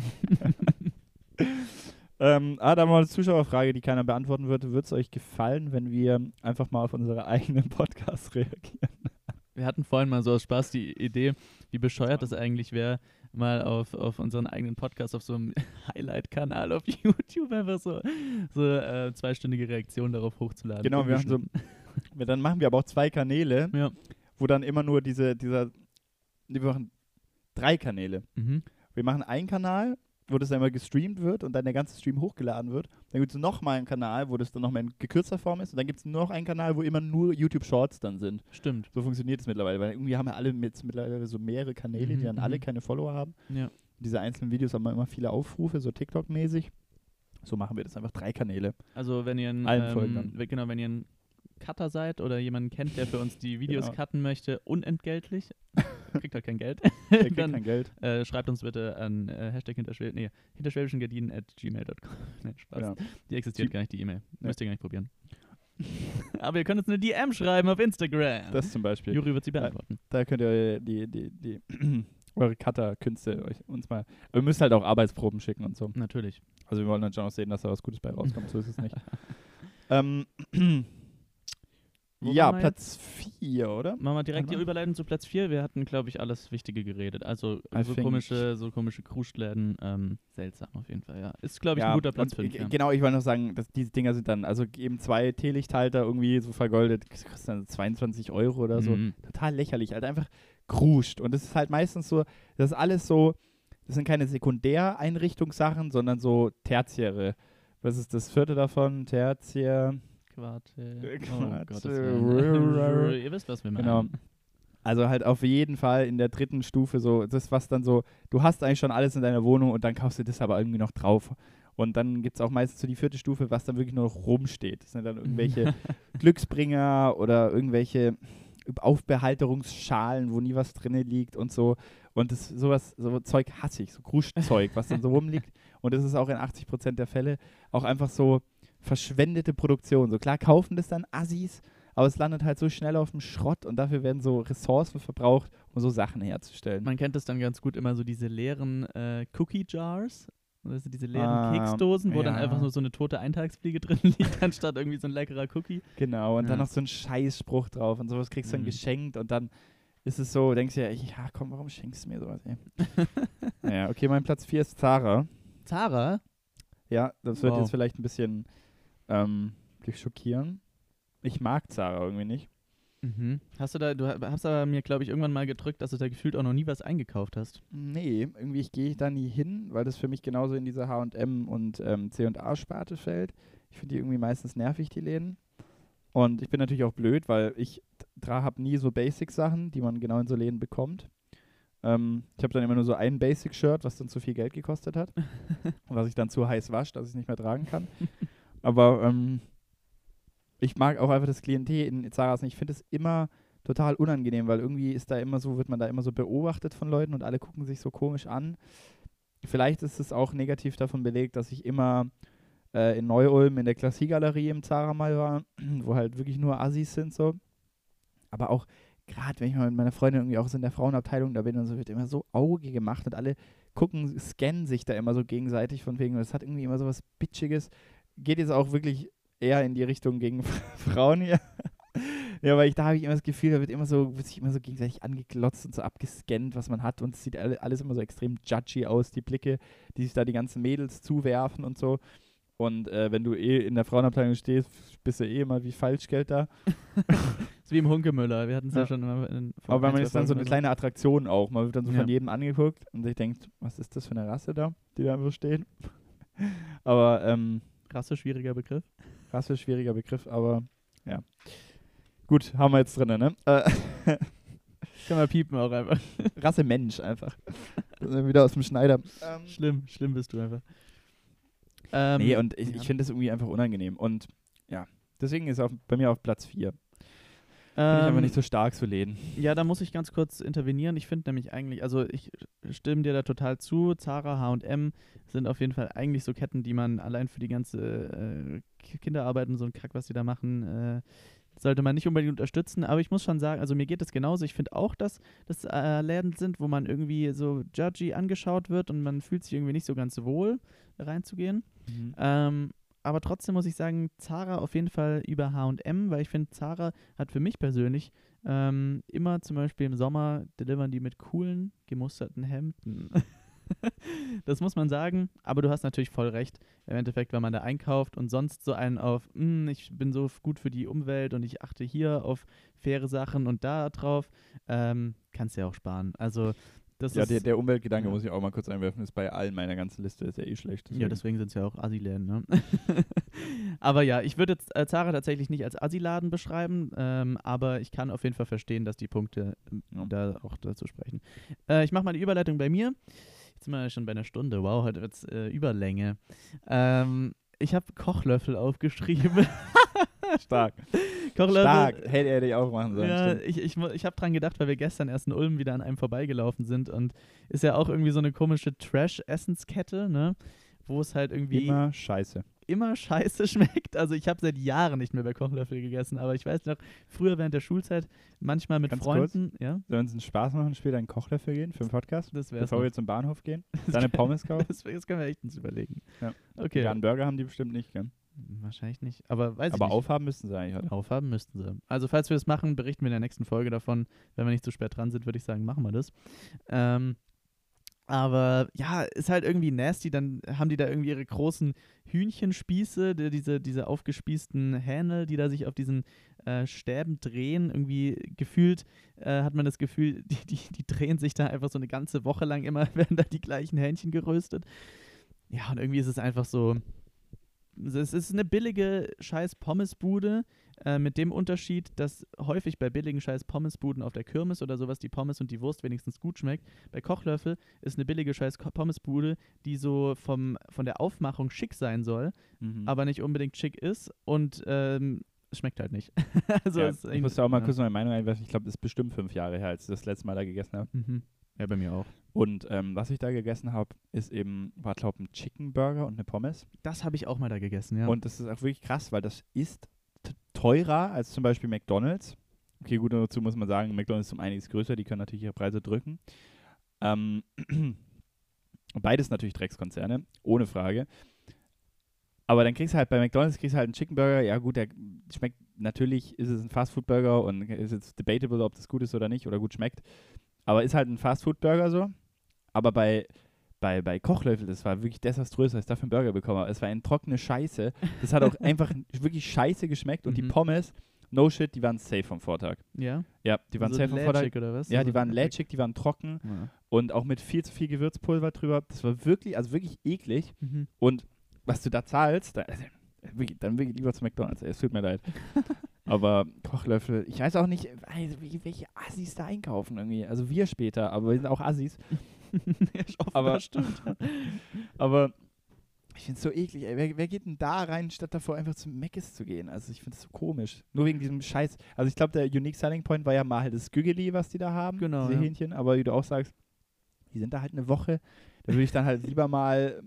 Ähm, ah, da haben wir eine Zuschauerfrage, die keiner beantworten wird. Würde es euch gefallen, wenn wir einfach mal auf unsere eigenen Podcasts reagieren? Wir hatten vorhin mal so aus Spaß die Idee, wie bescheuert das eigentlich wäre, mal auf, auf unseren eigenen Podcast, auf so einem Highlight-Kanal auf YouTube einfach so, so äh, zweistündige Reaktionen darauf hochzuladen. Genau, wir machen so, wir- dann machen wir aber auch zwei Kanäle, Ja. wo dann immer nur diese, dieser, wir machen drei Kanäle. Mhm. Wir machen einen Kanal, wo das dann immer gestreamt wird und dann der ganze Stream hochgeladen wird. Dann gibt es nochmal einen Kanal, wo das dann nochmal in gekürzter Form ist. Und dann gibt es nur noch einen Kanal, wo immer nur YouTube-Shorts dann sind. Stimmt. So funktioniert es mittlerweile, weil irgendwie haben ja alle mit, mittlerweile so mehrere Kanäle, Mhm, die dann alle mhm. keine Follower haben. Ja. Diese einzelnen Videos haben immer viele Aufrufe, so TikTok-mäßig. So machen wir das einfach drei Kanäle. Also wenn ihr ein, Allen Folgen ähm, genau, wenn ihr ein Cutter seid oder jemanden kennt, der für uns die Videos Genau. cutten möchte, unentgeltlich, kriegt halt kein Geld, Der kriegt dann kein Geld. äh, schreibt uns bitte an äh, Hashtag hinterschwel nee, hinterschwäbischen at gmail.com. nee, Spaß. Ja. Die existiert G- gar nicht, die E-Mail. Nee. Müsst ihr gar nicht probieren. Aber ihr könnt uns eine DM schreiben auf Instagram. Das zum Beispiel. Juri wird sie beantworten. Da könnt ihr die, die, die eure Cutter-Künste uns mal. Aber ihr müsst halt auch Arbeitsproben schicken und so. Natürlich. Also wir wollen dann schon auch sehen, dass da was Gutes bei rauskommt. So ist es nicht. ähm, Wo ja, Platz 4, oder? Machen wir direkt die mal. Überleitung zu Platz 4. Wir hatten, glaube ich, alles Wichtige geredet. Also I so komische, so komische Kruschläden. Ähm, seltsam auf jeden Fall, ja. Ist, glaube ich, ein guter Platz und, 5. äh, Ja. Genau, ich wollte noch sagen, dass diese Dinger sind dann, also eben zwei Teelichthalter irgendwie so vergoldet, kostet dann 22 Euro oder so. Mhm. Total lächerlich, halt einfach kruscht. Und das ist halt meistens so, das ist alles so, das sind keine Sekundäreinrichtungssachen, sondern so tertiäre. Was ist das vierte davon? Tertiär. Quarte. Äh, Oh. Gottes Willen. Ihr wisst, was wir meinen. Genau. Also halt auf jeden Fall in der dritten Stufe so, das was dann so, du hast eigentlich schon alles in deiner Wohnung und dann kaufst du das aber irgendwie noch drauf. Und dann gibt es auch meistens so die vierte Stufe, was dann wirklich nur noch rumsteht. Das sind dann irgendwelche Glücksbringer oder irgendwelche Aufbehalterungsschalen, wo nie was drinne liegt und so. Und das sowas, so Zeug hasse ich, so Kruschzeug, was dann so rumliegt. Und das ist auch in 80% der Fälle auch einfach so verschwendete Produktion. So klar kaufen das dann Assis, aber es landet halt so schnell auf dem Schrott und dafür werden so Ressourcen verbraucht, um so Sachen herzustellen. Man kennt das dann ganz gut immer so diese leeren äh, Cookie Jars. Also diese leeren Ah, Keksdosen, wo dann ja. einfach nur so eine tote Eintagsfliege drin liegt, anstatt irgendwie so ein leckerer Cookie. Genau, und dann Ja. noch so ein Scheißspruch drauf und sowas kriegst du dann Mhm. geschenkt und dann ist es so, denkst du ja, ja komm, warum schenkst du mir sowas, ey? ja, okay, mein Platz 4 ist Zara. Zara? Ja, das wird Wow. jetzt vielleicht ein bisschen ähm, dich schockieren. Ich mag Zara irgendwie nicht. Mhm. Hast du da, du ha- hast aber mir, glaube ich, irgendwann mal gedrückt, dass du da gefühlt auch noch nie was eingekauft hast. Nee, irgendwie ich gehe da nie hin, weil das für mich genauso in diese H&M und ähm, C&A-Sparte fällt. Ich finde die irgendwie meistens nervig, die Läden. Und ich bin natürlich auch blöd, weil ich habe nie so Basic-Sachen, die man genau in so Läden bekommt. Ähm, ich habe dann immer nur so ein Basic-Shirt, was dann zu viel Geld gekostet hat. was ich dann zu heiß wasche, dass ich es nicht mehr tragen kann. Aber ähm, ich mag auch einfach das Klientel in Zaras nicht. Ich finde es immer total unangenehm, weil irgendwie ist da immer so, wird man da immer so beobachtet von Leuten und alle gucken sich so komisch an. Vielleicht ist es auch negativ davon belegt, dass ich immer äh, in Neu-Ulm in der Klassiegalerie im Zara mal war, wo halt wirklich nur Assis sind so. Aber auch gerade wenn ich mal mit meiner Freundin irgendwie auch so in der Frauenabteilung da bin und so wird immer so Auge gemacht und alle gucken, scannen sich da immer so gegenseitig von wegen, das hat irgendwie immer so was Bitchiges. Geht jetzt auch wirklich eher in die Richtung gegen Frauen hier. ja, weil ich da habe ich immer das Gefühl, da wird immer so, wird sich immer so gegenseitig angeglotzt und so abgescannt, was man hat und es sieht alle, alles immer so extrem judgy aus, die Blicke, die sich da die ganzen Mädels zuwerfen und so. Und äh, wenn du eh in der Frauenabteilung stehst, bist du eh immer wie Falschgeld da. ist wie im Hunkemüller. Wir hatten es ja. Ja. schon immer in Aber man ist dann so eine kleine Attraktion auch. Man wird dann so Ja. von jedem angeguckt und sich denkt, was ist das für eine Rasse da, die da einfach steht. aber ähm, Rasse, schwieriger Begriff. Rasse, schwieriger Begriff, aber ja. Gut, haben wir jetzt drin, ne? Äh, Kann man piepen auch einfach. Rasse Mensch einfach. Wir wieder aus dem Schneider. Ähm, Schlimm, schlimm bist du einfach. Ähm, nee, und ich, ja. ich finde das irgendwie einfach unangenehm. Und ja, deswegen ist er bei mir auf Platz 4. Finde ich ähm, nicht so stark zu Läden. Ja, da muss ich ganz kurz intervenieren. Ich finde nämlich eigentlich, also ich stimme dir da total zu. Zara, H&M sind auf jeden Fall eigentlich so Ketten, die man allein für die ganze äh, Kinderarbeit und so ein Kack, was die da machen, äh, sollte man nicht unbedingt unterstützen, aber ich muss schon sagen, also mir geht es genauso. Ich finde auch, dass das äh, Läden sind, wo man irgendwie so judgy angeschaut wird und man fühlt sich irgendwie nicht so ganz wohl, reinzugehen. Mhm. Ähm, aber trotzdem muss ich sagen, Zara auf jeden Fall über HM, weil ich finde, Zara hat für mich persönlich ähm, immer zum Beispiel im Sommer delivern die mit coolen, gemusterten Hemden. das muss man sagen, aber du hast natürlich voll recht. Im Endeffekt, wenn man da einkauft und sonst so einen auf, "Mm, ich bin so gut für die Umwelt und ich achte hier auf faire Sachen und da drauf, ähm, kannst du ja auch sparen. Also, das Ja, der, der Umweltgedanke ja. muss ich auch mal kurz einwerfen, ist bei allen meiner ganzen Liste ist ja eh schlecht. Ja, deswegen sind es ja auch Assi-Läden, ne? aber ja, ich würde jetzt äh, Zara tatsächlich nicht als Assi-Laden beschreiben, ähm, aber ich kann auf jeden Fall verstehen, dass die Punkte ähm, Ja. da auch dazu sprechen. Äh, ich mache mal die Überleitung bei mir. Jetzt sind wir schon bei einer Stunde. Wow, heute wird es äh, Überlänge. Ähm, ich habe Kochlöffel aufgeschrieben. Stark. Kochlöffel. Stark. Hätte er dich auch machen sollen. Ja, stimmt. ich, ich, ich habe dran gedacht, weil wir gestern erst in Ulm wieder an einem vorbeigelaufen sind und ist ja auch irgendwie so eine komische Trash-Essenskette, ne? Wo es halt irgendwie Immer scheiße. immer scheiße schmeckt. Also ich habe seit Jahren nicht mehr bei Kochlöffel gegessen, aber ich weiß noch, früher während der Schulzeit manchmal mit Ganz kurz. Freunden, ja, Sollen wir uns einen Spaß machen, später einen Kochlöffel gehen für den Podcast? das wäre Bevor wir zum Bahnhof gehen? Deine Pommes kaufen? das, das können wir echt uns überlegen. Ja. Okay. Ja, einen Burger haben die bestimmt nicht, gell? Wahrscheinlich nicht, aber weiß Aber ich nicht. aufhaben müssten sie eigentlich heute. Aufhaben müssten sie. Also falls wir das machen, berichten wir in der nächsten Folge davon. Wenn wir nicht zu spät dran sind, würde ich sagen, machen wir das. Ähm, aber ja, ist halt irgendwie nasty. Dann haben die da irgendwie ihre großen Hühnchenspieße, die, diese, diese aufgespießten Hähne, die da sich auf diesen äh, Stäben drehen. Irgendwie gefühlt äh, hat man das Gefühl, die, die, die drehen sich da einfach so eine ganze Woche lang immer, werden da die gleichen Hähnchen geröstet. Ja, und irgendwie ist es einfach so. Es ist eine billige scheiß Pommesbude, äh, mit dem Unterschied, dass häufig bei billigen scheiß Pommesbuden auf der Kirmes oder sowas die Pommes und die Wurst wenigstens gut schmeckt. Bei Kochlöffel ist eine billige scheiß Pommesbude, die so vom, von der Aufmachung schick sein soll, Mhm. aber nicht unbedingt schick ist und ähm, es schmeckt halt nicht. also ja, ich eigentlich- musste auch mal ja. kurz meine Meinung einwerfen. Ich glaube, das ist bestimmt fünf Jahre her, als ich das letzte Mal da gegessen habe. Mhm. Ja, bei mir auch. Und ähm, was ich da gegessen habe, ist eben, war glaube ein Chicken Burger und eine Pommes. Das habe ich auch mal da gegessen, ja. Und das ist auch wirklich krass, weil das ist teurer als zum Beispiel McDonalds. Okay, gut, dazu muss man sagen, McDonalds ist um einiges größer, die können natürlich ihre Preise drücken. Ähm, beides natürlich Dreckskonzerne, ohne Frage. Aber dann kriegst du halt bei McDonalds kriegst du halt einen Chicken Burger. Ja gut, der schmeckt natürlich, ist es ein Fastfood Burger und ist jetzt debatable, ob das gut ist oder nicht oder gut schmeckt. Aber ist halt ein Fastfood Burger so. Aber bei bei, bei Kochlöffel, das war wirklich desaströs, als ich dafür einen Burger bekommen habe. Es war eine trockene Scheiße. Das hat auch einfach wirklich scheiße geschmeckt und die Mhm. Pommes, no shit, die waren safe vom Vortag. ja? Ja, die waren so safe vom Vortag. oder was? Ja, Also die waren lätschig, die waren trocken Ja. und auch mit viel zu viel Gewürzpulver drüber. Das war wirklich, also wirklich eklig. Mhm. Und was du da zahlst, da, also, wirklich, dann wirklich lieber zu McDonalds. Ey, es tut mir leid. aber Kochlöffel, ich weiß auch nicht, also, welche Assis da einkaufen irgendwie. Also wir später, aber wir sind auch Assis. ja, offenbar Aber- stimmt. Aber ich finde es so eklig, ey. Wer, wer geht denn da rein, statt davor einfach zum Meckes zu gehen? Also ich finde es so komisch. Nur wegen diesem Scheiß. Also ich glaube, der Unique Selling Point war ja mal halt das Güggeli, was die da haben. Genau, Diese ja. Hähnchen. Aber wie du auch sagst, die sind da halt eine Woche. Da würde ich dann halt lieber mal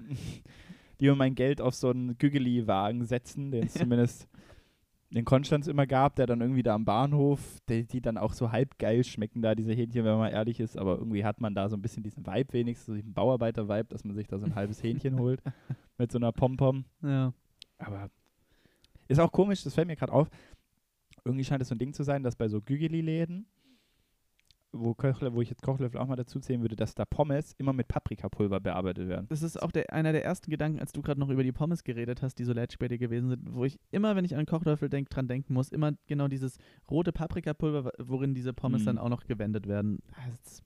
lieber mein Geld auf so einen Güggeli-Wagen setzen, den es zumindest in Konstanz immer gab, der dann irgendwie da am Bahnhof, die, die dann auch so halb geil schmecken da, diese Hähnchen, wenn man mal ehrlich ist, aber irgendwie hat man da so ein bisschen diesen Vibe wenigstens, so diesen Bauarbeiter-Vibe, dass man sich da so ein halbes Hähnchen holt mit so einer Pompom. Ja. Aber ist auch komisch, das fällt mir gerade auf. Irgendwie scheint es so ein Ding zu sein, dass bei so Gügeli-Läden, wo, Kochlö- wo ich jetzt Kochlöffel auch mal dazu zählen würde, dass da Pommes immer mit Paprikapulver bearbeitet werden. Das ist auch der, einer der ersten Gedanken, als du gerade noch über die Pommes geredet hast, die so dir gewesen sind, wo ich immer, wenn ich an Kochlöffel denk, dran denken muss, immer genau dieses rote Paprikapulver, worin diese Pommes Mhm. dann auch noch gewendet werden. Ah, Das ist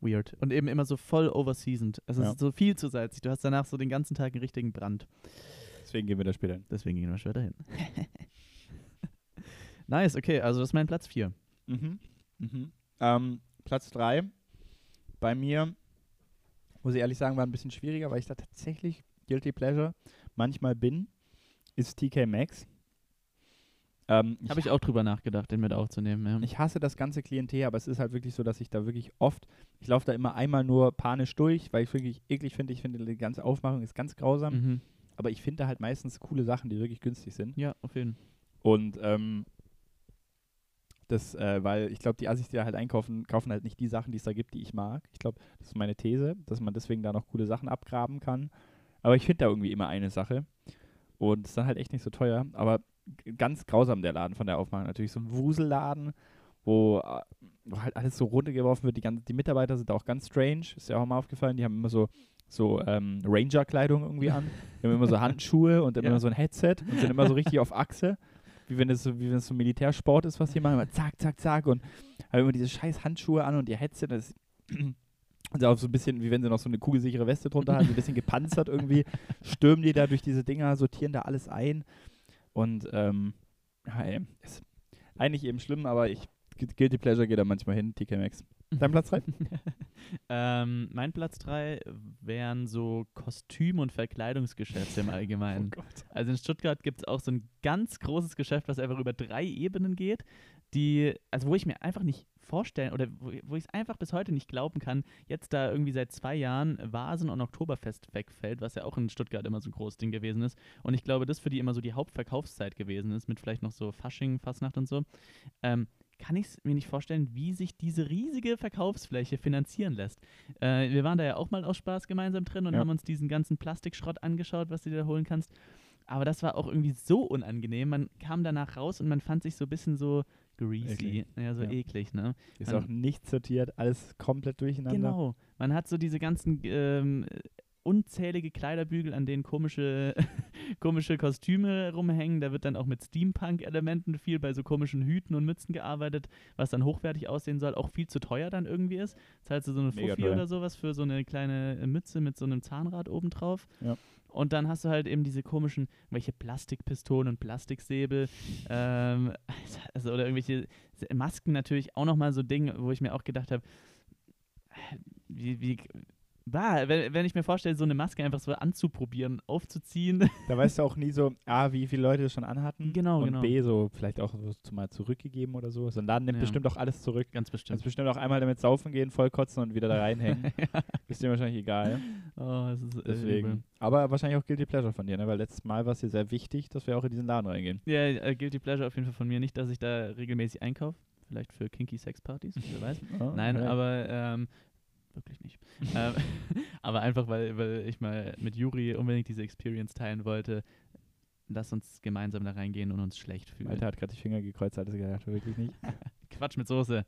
weird. Und eben immer so voll overseasoned. Also es ist so viel zu salzig. Du hast danach so den ganzen Tag einen richtigen Brand. Deswegen gehen wir da später hin. Deswegen gehen wir später hin. nice, okay, also das ist mein Platz 4. Mhm. Mhm. Ähm, Platz 3 bei mir, muss ich ehrlich sagen, war ein bisschen schwieriger, weil ich da tatsächlich Guilty Pleasure manchmal bin, ist TK Maxx. Ähm, Habe ich auch drüber nachgedacht, den mit aufzunehmen. Ja. Ich hasse das ganze Klientel, aber es ist halt wirklich so, dass ich da wirklich oft, ich laufe da immer einmal nur panisch durch, weil ich wirklich eklig finde. Ich finde, die ganze Aufmachung ist ganz grausam. mhm. Aber ich finde halt meistens coole Sachen, die wirklich günstig sind. Ja, auf jeden Fall. Und ähm, Das, äh, weil ich glaube, die Assis, die da halt einkaufen, kaufen halt nicht die Sachen, die es da gibt, die ich mag. Ich glaube, das ist meine These, dass man deswegen da noch coole Sachen abgraben kann. Aber ich finde da irgendwie immer eine Sache. Und ist dann halt echt nicht so teuer. Aber ganz grausam der Laden von der Aufmachung. Natürlich so ein Wuselladen, wo, äh, wo halt alles so runtergeworfen wird. Die, ganzen, die Mitarbeiter sind auch ganz strange. Ist ja auch mal aufgefallen. Die haben immer so, so ähm, Ranger-Kleidung irgendwie an. Die haben immer so Handschuhe und immer Ja. so ein Headset und sind immer so richtig auf Achse. Wie wenn es so, wie wenn es so Militärsport ist, was die machen. Immer zack, zack, zack. Und haben immer diese scheiß Handschuhe an und ihr Headset. Das und auch so ein bisschen, wie wenn sie noch so eine kugelsichere Weste drunter haben, so ein bisschen gepanzert irgendwie, stürmen die da durch diese Dinger, sortieren da alles ein. Und ähm, ja, ey, ist eigentlich eben schlimm, aber ich Guilty Pleasure geht da manchmal hin, TK Maxx. Dein Platz 3? ähm, mein Platz 3 wären so Kostüm- und Verkleidungsgeschäfte im Allgemeinen. Gott. Also in Stuttgart gibt es auch so ein ganz großes Geschäft, was einfach über drei Ebenen geht, die, also wo ich mir einfach nicht vorstellen oder wo, wo ich es einfach bis heute nicht glauben kann, jetzt da irgendwie seit zwei Jahren Vasen und Oktoberfest wegfällt, was ja auch in Stuttgart immer so ein großes Ding gewesen ist. Und ich glaube, das für die immer so die Hauptverkaufszeit gewesen ist, mit vielleicht noch so Fasching, Fasnacht und so. Ähm, kann ich mir nicht vorstellen, wie sich diese riesige Verkaufsfläche finanzieren lässt. Äh, wir waren da ja auch mal aus Spaß gemeinsam drin und Ja. haben uns diesen ganzen Plastikschrott angeschaut, was du dir da holen kannst. Aber das war auch irgendwie so unangenehm. Man kam danach raus und man fand sich so ein bisschen so greasy, Eklig. ja, so Ja. eklig, ne? Ist Man- auch nicht sortiert, alles komplett durcheinander. Genau. Man hat so diese ganzen ähm, unzählige Kleiderbügel, an denen komische, komische Kostüme rumhängen. Da wird dann auch mit Steampunk-Elementen viel bei so komischen Hüten und Mützen gearbeitet, was dann hochwertig aussehen soll, auch viel zu teuer dann irgendwie ist. Zahlst du so eine Fuffi oder sowas für so eine kleine äh, Mütze mit so einem Zahnrad obendrauf. Ja. Und dann hast du halt eben diese komischen, welche Plastikpistolen und Plastiksäbel, ähm, also oder irgendwelche Masken natürlich auch nochmal so Dinge, wo ich mir auch gedacht habe, wie, wie, bah, wenn, wenn ich mir vorstelle, so eine Maske einfach so anzuprobieren, aufzuziehen, Da weißt du auch nie so, A, wie viele Leute das schon anhatten. Genau, und genau. B, so vielleicht auch so mal zurückgegeben oder so. So ein Laden nimmt Ja. bestimmt auch alles zurück. ganz bestimmt. bestimmt auch einmal damit saufen gehen, voll kotzen und wieder da reinhängen. Ist dir wahrscheinlich egal. oh, es ist Deswegen. übel. Aber wahrscheinlich auch Guilty Pleasure von dir, ne? Weil letztes Mal war es dir sehr wichtig, dass wir auch in diesen Laden reingehen. Ja, äh, Guilty Pleasure auf jeden Fall von mir. Nicht, dass ich da regelmäßig einkaufe. Vielleicht für kinky Sexpartys, wer weiß. Oh, Nein, okay. aber ähm, wirklich nicht. ähm, aber einfach, weil, weil ich mal mit Juri unbedingt diese Experience teilen wollte. Lass uns gemeinsam da reingehen und uns schlecht fühlen. Alter hat gerade die Finger gekreuzt, hat es gedacht, wirklich nicht. Quatsch mit Soße.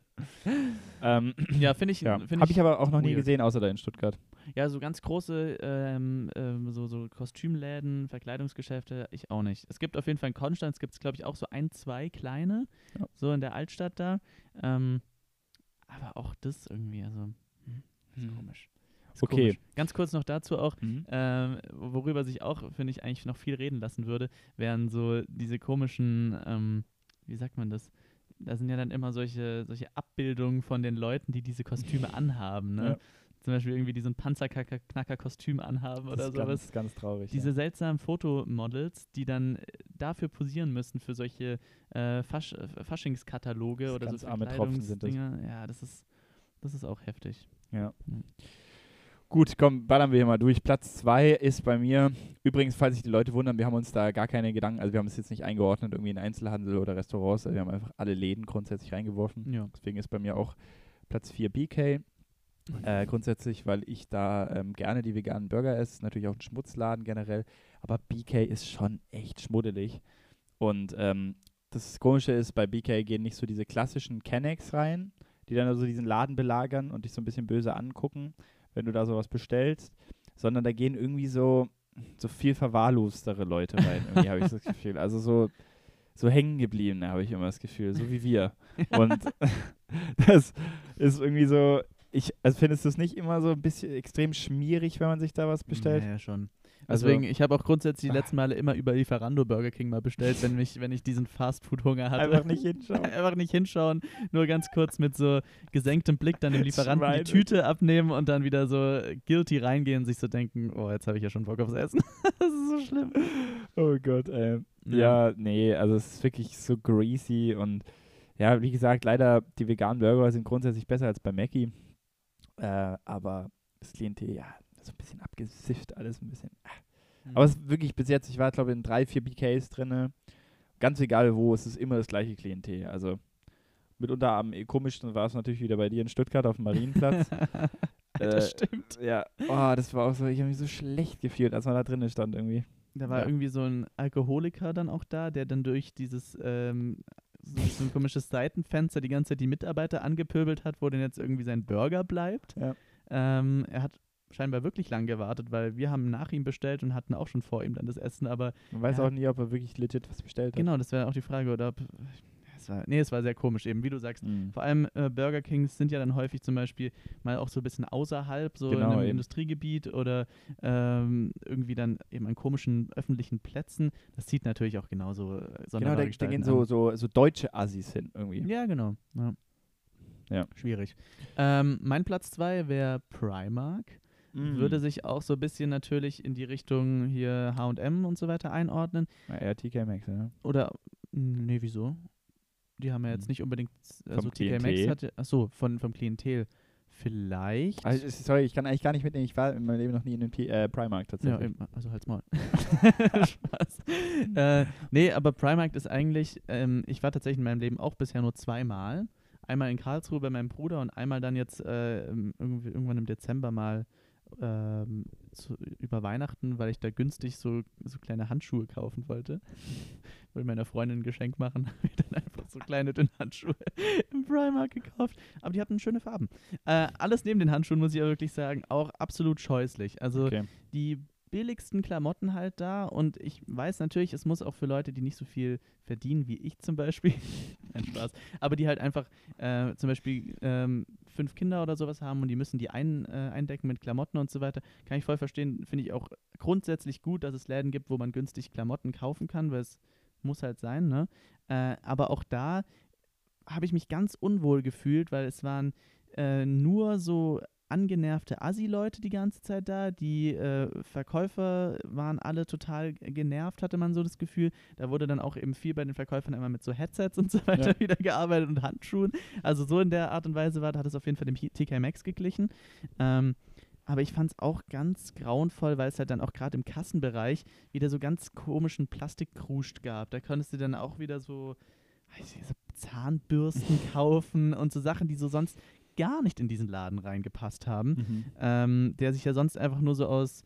ähm, Ja, finde ich. ja. Find Habe ich aber auch noch nie weird. gesehen, außer da in Stuttgart. Ja, so ganz große ähm, ähm, so, so Kostümläden, Verkleidungsgeschäfte, ich auch nicht. Es gibt auf jeden Fall in Konstanz, gibt es glaube ich auch so ein, zwei kleine, Ja. so in der Altstadt da. Ähm, aber auch das irgendwie, also, hm, ist komisch. Ist Okay. Komisch. Ganz kurz noch dazu auch, Mhm. ähm, worüber sich auch, finde ich, eigentlich noch viel reden lassen würde, wären so diese komischen, ähm, wie sagt man das? Da sind ja dann immer solche, solche Abbildungen von den Leuten, die diese Kostüme anhaben, ne? Ja. Zum Beispiel irgendwie, die so ein Panzerknacker-Kostüm anhaben Das oder ist sowas. ganz, ganz traurig. Diese ja. seltsamen Fotomodels, die dann äh, dafür posieren müssen für solche äh, Fasch Faschingskataloge Das oder ganz so arme Tropfen sind das. Ja, das ist, das ist auch heftig. Ja. Gut, komm, ballern wir hier mal durch. Platz 2 ist bei mir, übrigens, falls sich die Leute wundern, wir haben uns da gar keine Gedanken, also wir haben es jetzt nicht eingeordnet, irgendwie in Einzelhandel oder Restaurants, also wir haben einfach alle Läden grundsätzlich reingeworfen. Ja. Deswegen ist bei mir auch Platz 4 BK. Äh, grundsätzlich, weil ich da ähm, gerne die veganen Burger esse, natürlich auch ein Schmutzladen generell, aber BK ist schon echt schmuddelig. Und ähm, das Komische ist, bei BK gehen nicht so diese klassischen Kennex rein, die dann also diesen Laden belagern und dich so ein bisschen böse angucken, wenn du da sowas bestellst, sondern da gehen irgendwie so, so viel verwahrlostere Leute rein, irgendwie habe ich das Gefühl. Also so, so hängen gebliebene habe ich immer das Gefühl, so wie wir. Und das ist irgendwie so, ich, also findest du es nicht immer so ein bisschen extrem schmierig, wenn man sich da was bestellt? Ja, ja schon. Also- Deswegen, ich habe auch grundsätzlich die letzten Male immer über Lieferando Burger King mal bestellt, wenn, mich, wenn ich diesen Fastfood-Hunger hatte. Einfach nicht hinschauen. Einfach nicht hinschauen, nur ganz kurz mit so gesenktem Blick dann dem Lieferanten die Tüte abnehmen und dann wieder so guilty reingehen und sich so denken, oh, jetzt habe ich ja schon Bock aufs Essen. das ist so schlimm. Oh Gott, ey. Ja. nee, also es ist wirklich so greasy und ja, wie gesagt, leider die veganen Burger sind grundsätzlich besser als bei Mackie. Äh, aber das Klientel, ja, so ein bisschen abgesifft, alles ein bisschen. ah. Mhm. Aber es ist wirklich bis jetzt, ich war glaube in drei, vier BKs drin. Ganz egal wo, es ist immer das gleiche Klientel. Also mitunter am komischsten war es natürlich wieder bei dir in Stuttgart auf dem Marienplatz. das Äh, stimmt. ja, oh, das war auch so, ich habe mich so schlecht gefühlt, als man da drinnen stand irgendwie. Da war Ja. irgendwie so ein Alkoholiker dann auch da, der dann durch dieses ähm, so, so ein komisches Seitenfenster die ganze Zeit die Mitarbeiter angepöbelt hat, wo denn jetzt irgendwie sein Burger bleibt. Ja. Ähm, er hat scheinbar wirklich lang gewartet, weil wir haben nach ihm bestellt und hatten auch schon vor ihm dann das Essen, aber Man weiß auch nie, ob er wirklich legit was bestellt hat. genau, das wäre auch die Frage, oder ob, es war, nee, es war sehr komisch eben, wie du sagst. Mhm. Vor allem äh, Burger Kings sind ja dann häufig zum Beispiel mal auch so ein bisschen außerhalb, so in Genau, einem eben. Industriegebiet oder ähm, irgendwie dann eben an komischen öffentlichen Plätzen. Das zieht natürlich auch genauso äh, Genau, da, da gehen so, so, so deutsche Assis hin irgendwie. Ja, genau. Ja. Ja. Schwierig. Ähm, mein Platz zwei wäre Primark. Mhm. Würde sich auch so ein bisschen natürlich in die Richtung hier HM und so weiter einordnen. Ja, eher TK Maxx, ja. Oder, nee, wieso? Die haben ja jetzt Hm. nicht unbedingt, also Vom TK Maxx Klientel? hatte, achso, von, vom Klientel. Vielleicht. Also, sorry, ich kann eigentlich gar nicht mitnehmen. Ich war in meinem Leben noch nie in den P äh, Primark Ja, tatsächlich. eben, also halt's Maul. Spaß. äh, nee, aber Primark ist eigentlich, ähm, ich war tatsächlich in meinem Leben auch bisher nur zweimal. Einmal in Karlsruhe bei meinem Bruder und einmal dann jetzt äh, irgendwie, irgendwann im Dezember mal ähm, zu, über Weihnachten, weil ich da günstig so, so kleine Handschuhe kaufen wollte. wollte meiner Freundin ein Geschenk machen, habe ich dann einfach so kleine dünne Handschuhe im Primark gekauft. Aber die hatten schöne Farben. Äh, alles neben den Handschuhen, muss ich ja wirklich sagen, auch absolut scheußlich. Also Okay. die billigsten Klamotten halt da und ich weiß natürlich, es muss auch für Leute, die nicht so viel verdienen wie ich zum Beispiel, ein Spaß, aber die halt einfach äh, zum Beispiel ähm, fünf Kinder oder sowas haben und die müssen die ein, äh, eindecken mit Klamotten und so weiter, kann ich voll verstehen, finde ich auch grundsätzlich gut, dass es Läden gibt, wo man günstig Klamotten kaufen kann, weil es muss halt sein, ne? Äh, aber auch da habe ich mich ganz unwohl gefühlt, weil es waren äh, nur so angenervte Assi-Leute die ganze Zeit da. Die äh, Verkäufer waren alle total genervt, hatte man so das Gefühl. Da wurde dann auch eben viel bei den Verkäufern immer mit so Headsets und so weiter Ja. wieder gearbeitet und Handschuhen. Also so in der Art und Weise war, hat es auf jeden Fall dem TK Maxx geglichen. Ähm, aber ich fand es auch ganz grauenvoll, weil es halt dann auch gerade im Kassenbereich wieder so ganz komischen Plastikkruscht gab. Da konntest du dann auch wieder so, weiß ich, so Zahnbürsten kaufen und so Sachen, die so sonst gar nicht in diesen Laden reingepasst haben. Mhm. Ähm, der sich ja sonst einfach nur so aus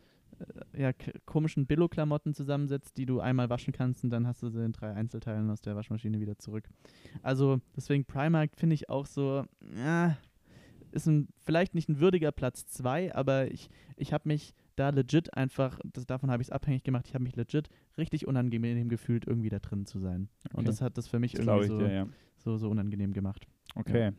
äh, ja, komischen Billo-Klamotten zusammensetzt, die du einmal waschen kannst und dann hast du sie in drei Einzelteilen aus der Waschmaschine wieder zurück. Also deswegen Primark finde ich auch so, ja, ist ein, vielleicht nicht ein würdiger Platz 2, aber ich, ich habe mich da legit einfach, das, davon habe ich es abhängig gemacht, ich habe mich legit richtig unangenehm gefühlt, irgendwie da drin zu sein. Und Okay. das hat das für mich Das irgendwie so, dir, ja. so, so unangenehm gemacht. Okay.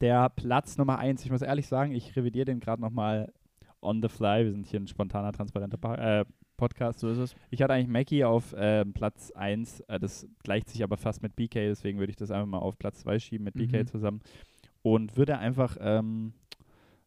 Der Platz Nummer eins, ich muss ehrlich sagen, ich revidiere den gerade nochmal on the fly. Wir sind hier ein spontaner, transparenter pa äh, Podcast. So ist es. Ich hatte eigentlich Mackie auf ähm, Platz 1, äh, das gleicht sich aber fast mit BK, deswegen würde ich das einfach mal auf Platz 2 schieben mit BK Mhm. zusammen und würde einfach ähm,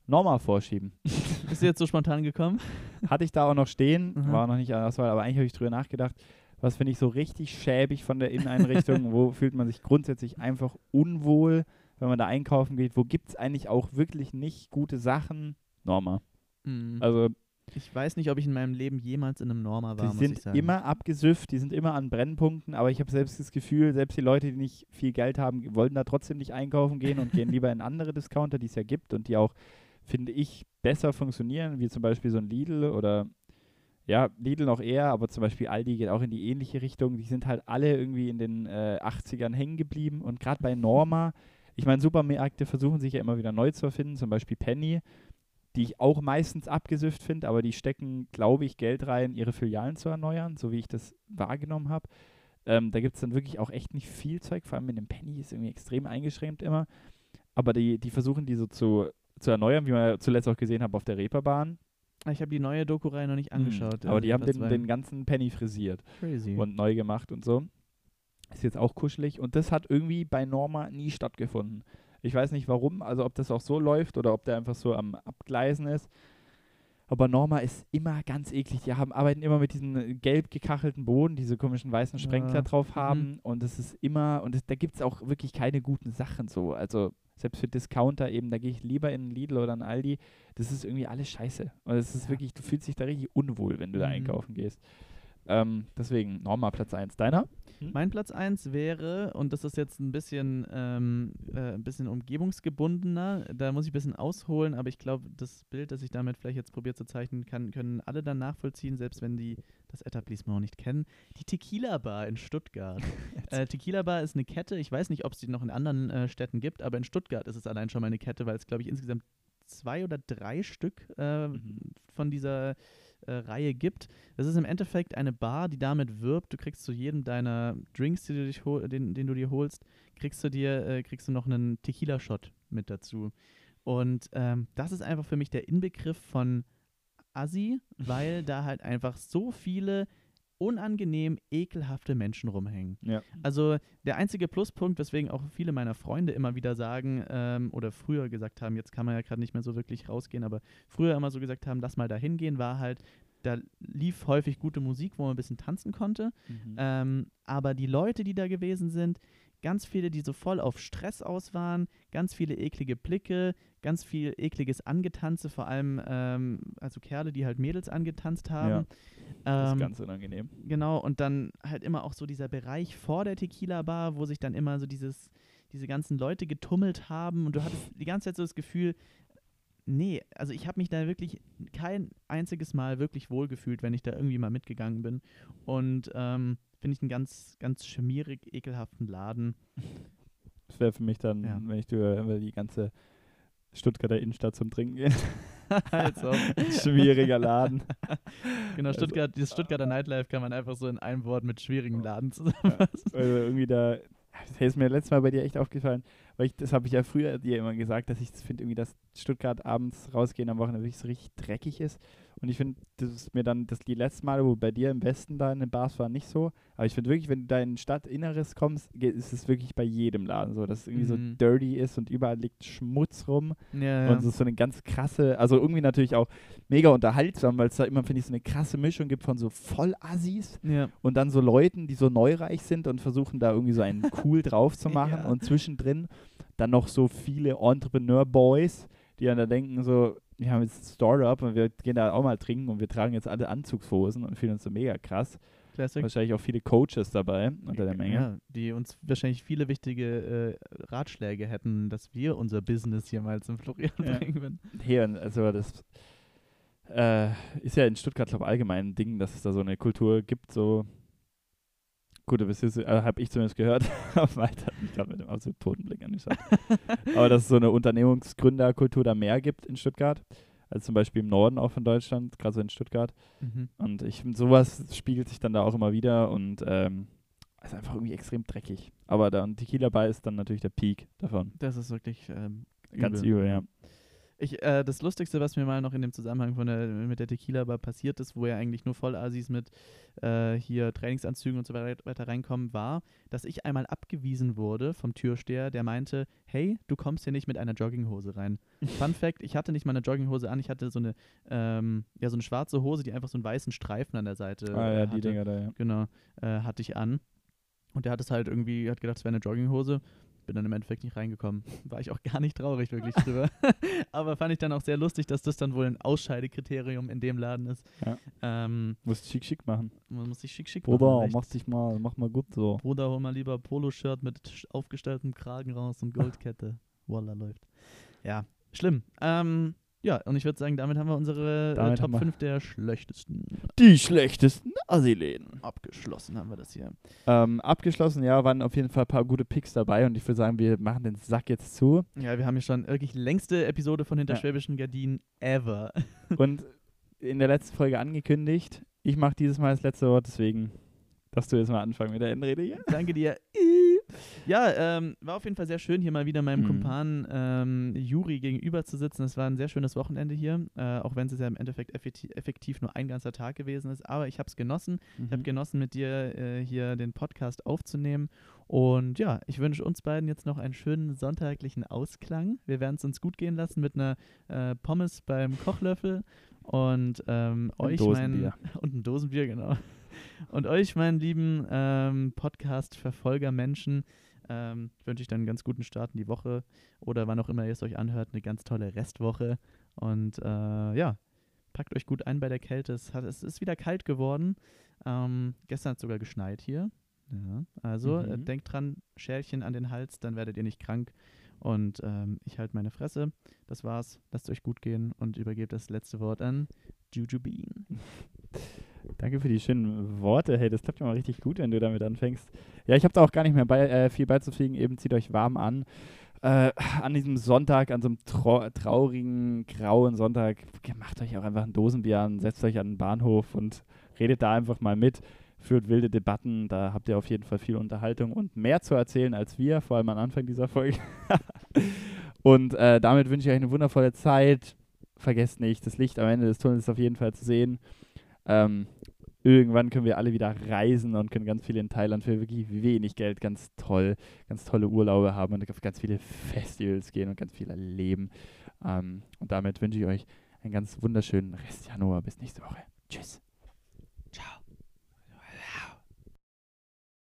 Norma vorschieben. Bist du jetzt so spontan gekommen? Hatte ich da auch noch stehen, Mhm. war noch nicht an Auswahl, aber eigentlich habe ich drüber nachgedacht, was finde ich so richtig schäbig von der Inneneinrichtung, wo fühlt man sich grundsätzlich einfach unwohl, wenn man da einkaufen geht, wo gibt es eigentlich auch wirklich nicht gute Sachen? Norma. Mhm. Also Ich weiß nicht, ob ich in meinem Leben jemals in einem Norma war, die sind immer abgesüfft, die sind immer an Brennpunkten, aber ich habe selbst das Gefühl, selbst die Leute, die nicht viel Geld haben, wollen da trotzdem nicht einkaufen gehen und gehen lieber in andere Discounter, die es ja gibt und die auch, finde ich, besser funktionieren, wie zum Beispiel so ein Lidl oder ja, Lidl noch eher, aber zum Beispiel Aldi geht auch in die ähnliche Richtung. Die sind halt alle irgendwie in den äh, 80ern hängen geblieben und gerade bei Norma, ich meine, Supermärkte versuchen sich ja immer wieder neu zu erfinden, zum Beispiel Penny, die ich auch meistens abgesüfft finde, aber die stecken, glaube ich, Geld rein, ihre Filialen zu erneuern, so wie ich das wahrgenommen habe. Ähm, da gibt es dann wirklich auch echt nicht viel Zeug, vor allem mit dem Penny ist irgendwie extrem eingeschränkt immer. Aber die, die versuchen die so zu, zu erneuern, wie man zuletzt auch gesehen hat auf der Reeperbahn. Ah, Ich habe die neue Doku-Reihe noch nicht angeschaut. Aber äh, die haben den, den ganzen Penny frisiert Crazy. und neu gemacht und so. Ist jetzt auch kuschelig und das hat irgendwie bei Norma nie stattgefunden. Ich weiß nicht warum, also ob das auch so läuft oder ob der einfach so am Abgleisen ist. Aber Norma ist immer ganz eklig. Die haben, arbeiten immer mit diesen äh, gelb gekachelten Boden, diese komischen weißen Sprenkler Ja. drauf Mhm. haben. Und es ist immer, und das, da gibt es auch wirklich keine guten Sachen so. Also selbst für Discounter eben, da gehe ich lieber in einen Lidl oder einen Aldi. Das ist irgendwie alles scheiße. Und es ist Ja. wirklich, du fühlst dich da richtig unwohl, wenn du da Mhm. einkaufen gehst. Ähm, deswegen Norma Platz 1. Deiner? Hm? Mein Platz 1 wäre, und das ist jetzt ein bisschen, ähm, äh, ein bisschen umgebungsgebundener, da muss ich ein bisschen ausholen, aber ich glaube, das Bild, das ich damit vielleicht jetzt probiert zu zeichnen kann, können alle dann nachvollziehen, selbst wenn die das Etablissement nicht kennen. Die Tequila Bar in Stuttgart. äh, Tequila Bar ist eine Kette, ich weiß nicht, ob es die noch in anderen äh, Städten gibt, aber in Stuttgart ist es allein schon mal eine Kette, weil es, glaube ich, insgesamt zwei oder drei Stück äh, mhm. von dieser äh, Reihe gibt. Das ist im Endeffekt eine Bar, die damit wirbt, du kriegst zu jedem deiner Drinks, die du dich den, den du dir holst, kriegst du dir, äh, kriegst du noch einen Tequila-Shot mit dazu. Und ähm, das ist einfach für mich der Inbegriff von Assi, weil da halt einfach so viele unangenehm ekelhafte Menschen rumhängen. Ja. Also der einzige Pluspunkt, weswegen auch viele meiner Freunde immer wieder sagen ähm, oder früher gesagt haben, jetzt kann man ja gerade nicht mehr so wirklich rausgehen, aber früher immer so gesagt haben, lass mal da hingehen, war halt, da lief häufig gute Musik, wo man ein bisschen tanzen konnte. Mhm. Ähm, aber die Leute, die da gewesen sind, ganz viele, die so voll auf Stress aus waren, ganz viele eklige Blicke, ganz viel ekliges Angetanze, vor allem ähm, also Kerle, die halt Mädels angetanzt haben. Ja, das ähm, ist ganz unangenehm. Genau, und dann halt immer auch so dieser Bereich vor der Tequila-Bar, wo sich dann immer so dieses, diese ganzen Leute getummelt haben und du hattest die ganze Zeit so das Gefühl, nee, also ich habe mich da wirklich kein einziges Mal wirklich wohlgefühlt, wenn ich da irgendwie mal mitgegangen bin. Und ähm, finde ich einen ganz, ganz schmierig, ekelhaften Laden. Das wäre für mich dann, ja. wenn ich die, die ganze Stuttgarter Innenstadt zum Trinken gehe. also. Schwieriger Laden. genau, also, Stuttgart, dieses Stuttgarter Nightlife kann man einfach so in einem Wort mit schwierigen Laden zusammenfassen. Also irgendwie da, das ist mir letztes Mal bei dir echt aufgefallen, weil ich, das habe ich ja früher dir immer gesagt, dass ich finde irgendwie, dass Stuttgart abends rausgehen am Wochenende wirklich so richtig dreckig ist. Und ich finde, das ist mir dann das die letzte Mal, wo bei dir im Westen da in den Bars war, nicht so. Aber ich finde wirklich, wenn du da in Stadtinneres kommst, ist es wirklich bei jedem Laden so, dass es irgendwie mhm. so dirty ist und überall liegt Schmutz rum. Ja, ja. Und es ist so eine ganz krasse, also irgendwie natürlich auch mega unterhaltsam, weil es da immer, finde ich, so eine krasse Mischung gibt von so Vollassis ja. und dann so Leuten, die so neureich sind und versuchen da irgendwie so einen cool drauf zu machen. Und zwischendrin dann noch so viele Entrepreneur-Boys, die dann da denken so, wir haben jetzt Startup und wir gehen da auch mal trinken und wir tragen jetzt alle Anzugshosen und fühlen uns so mega krass. Classic. Wahrscheinlich auch viele Coaches dabei unter der Menge. Ja, die uns wahrscheinlich viele wichtige äh, Ratschläge hätten, dass wir unser Business hier mal zum Florian ja. bringen würden. Hier, also das äh, ist ja in Stuttgart, glaube ich, allgemein ein Ding, dass es da so eine Kultur gibt, so Gut, das äh, habe ich zumindest gehört. Weiter hat mich gerade mit dem absolut toten Blick angeschaut. Aber dass es so eine Unternehmungsgründerkultur da mehr gibt in Stuttgart, als zum Beispiel im Norden auch von Deutschland, gerade so in Stuttgart. Mhm. Und ich finde, sowas spiegelt sich dann da auch immer wieder und ähm, ist einfach irgendwie extrem dreckig. Aber da ein Tequila Bar ist dann natürlich der Peak davon. Das ist wirklich ähm, ganz übel, ja. Ich, äh, das Lustigste, was mir mal noch in dem Zusammenhang von der, mit der Tequila Bar passiert ist, wo ja eigentlich nur Vollasis mit äh, hier Trainingsanzügen und so weiter reinkommen, war, dass ich einmal abgewiesen wurde vom Türsteher, der meinte, hey, du kommst hier nicht mit einer Jogginghose rein. Fun Fact, ich hatte nicht mal eine Jogginghose an, ich hatte so eine, ähm, ja, so eine schwarze Hose, die einfach so einen weißen Streifen an der Seite Ah ja, hatte. die Dinger da, ja. Genau, äh, hatte ich an. Und der hat es halt irgendwie, hat gedacht, es wäre eine Jogginghose bin dann im Endeffekt nicht reingekommen. War ich auch gar nicht traurig wirklich drüber. Aber fand ich dann auch sehr lustig, dass das dann wohl ein Ausscheidekriterium in dem Laden ist. Ja. Ähm, musst schick schick machen. Man muss sich schick schick Bruder, machen. Bruder, mach dich mal, mach mal gut so. Bruder, hol mal lieber Poloshirt mit aufgestelltem Kragen raus und Goldkette. Voila, läuft. Ja, schlimm. Ähm, ja, und ich würde sagen, damit haben wir unsere äh, Top 5 der schlechtesten. Die schlechtesten Assi-Läden. Abgeschlossen haben wir das hier. Ähm, abgeschlossen, ja, waren auf jeden Fall ein paar gute Picks dabei und ich würde sagen, wir machen den Sack jetzt zu. Ja, wir haben hier schon wirklich längste Episode von Hinterschwäbischen ja. Gardinen ever. und in der letzten Folge angekündigt, ich mache dieses Mal das letzte Wort, deswegen darfst du jetzt mal anfangen mit der Endrede hier. Danke dir. Ja, ähm, war auf jeden Fall sehr schön, hier mal wieder meinem mhm. Kumpan ähm, Juri gegenüber zu sitzen. Es war ein sehr schönes Wochenende hier, äh, auch wenn es ja im Endeffekt effektiv, effektiv, nur ein ganzer Tag gewesen ist. Aber ich habe es genossen. Mhm. Ich habe genossen, mit dir äh, hier den Podcast aufzunehmen. Und ja, ich wünsche uns beiden jetzt noch einen schönen sonntaglichen Ausklang. Wir werden es uns gut gehen lassen mit einer äh, Pommes beim Kochlöffel und ähm, euch mein und ein Dosenbier genau und euch, meinen lieben ähm, Podcast-Verfolger-Menschen, ähm, wünsche ich dann einen ganz guten Start in die Woche oder wann auch immer ihr es euch anhört, eine ganz tolle Restwoche. Und äh, ja, packt euch gut ein bei der Kälte. Es, hat, es ist wieder kalt geworden. Ähm, gestern hat es sogar geschneit hier. Ja, also äh, Mhm. denkt dran, Schälchen an den Hals, dann werdet ihr nicht krank. Und ähm, ich halte meine Fresse. Das war's. Lasst euch gut gehen und übergebt das letzte Wort an Juju Bean. Danke für die schönen Worte. Hey, das klappt ja mal richtig gut, wenn du damit anfängst. Ja, ich habe da auch gar nicht mehr bei, äh, viel beizufliegen. Eben zieht euch warm an. Äh, an diesem Sonntag, an so einem trau traurigen, grauen Sonntag, macht euch auch einfach ein Dosenbier an, setzt euch an den Bahnhof und redet da einfach mal mit. Führt wilde Debatten, da habt ihr auf jeden Fall viel Unterhaltung und mehr zu erzählen als wir, vor allem am Anfang dieser Folge. und äh, damit wünsche ich euch eine wundervolle Zeit. Vergesst nicht, das Licht am Ende des Tunnels ist auf jeden Fall zu sehen. Ähm, irgendwann können wir alle wieder reisen und können ganz viel in Thailand für wirklich wenig Geld ganz toll, ganz tolle Urlaube haben und auf ganz viele Festivals gehen und ganz viel erleben. Ähm, und damit wünsche ich euch einen ganz wunderschönen Rest Januar. Bis nächste Woche. Tschüss.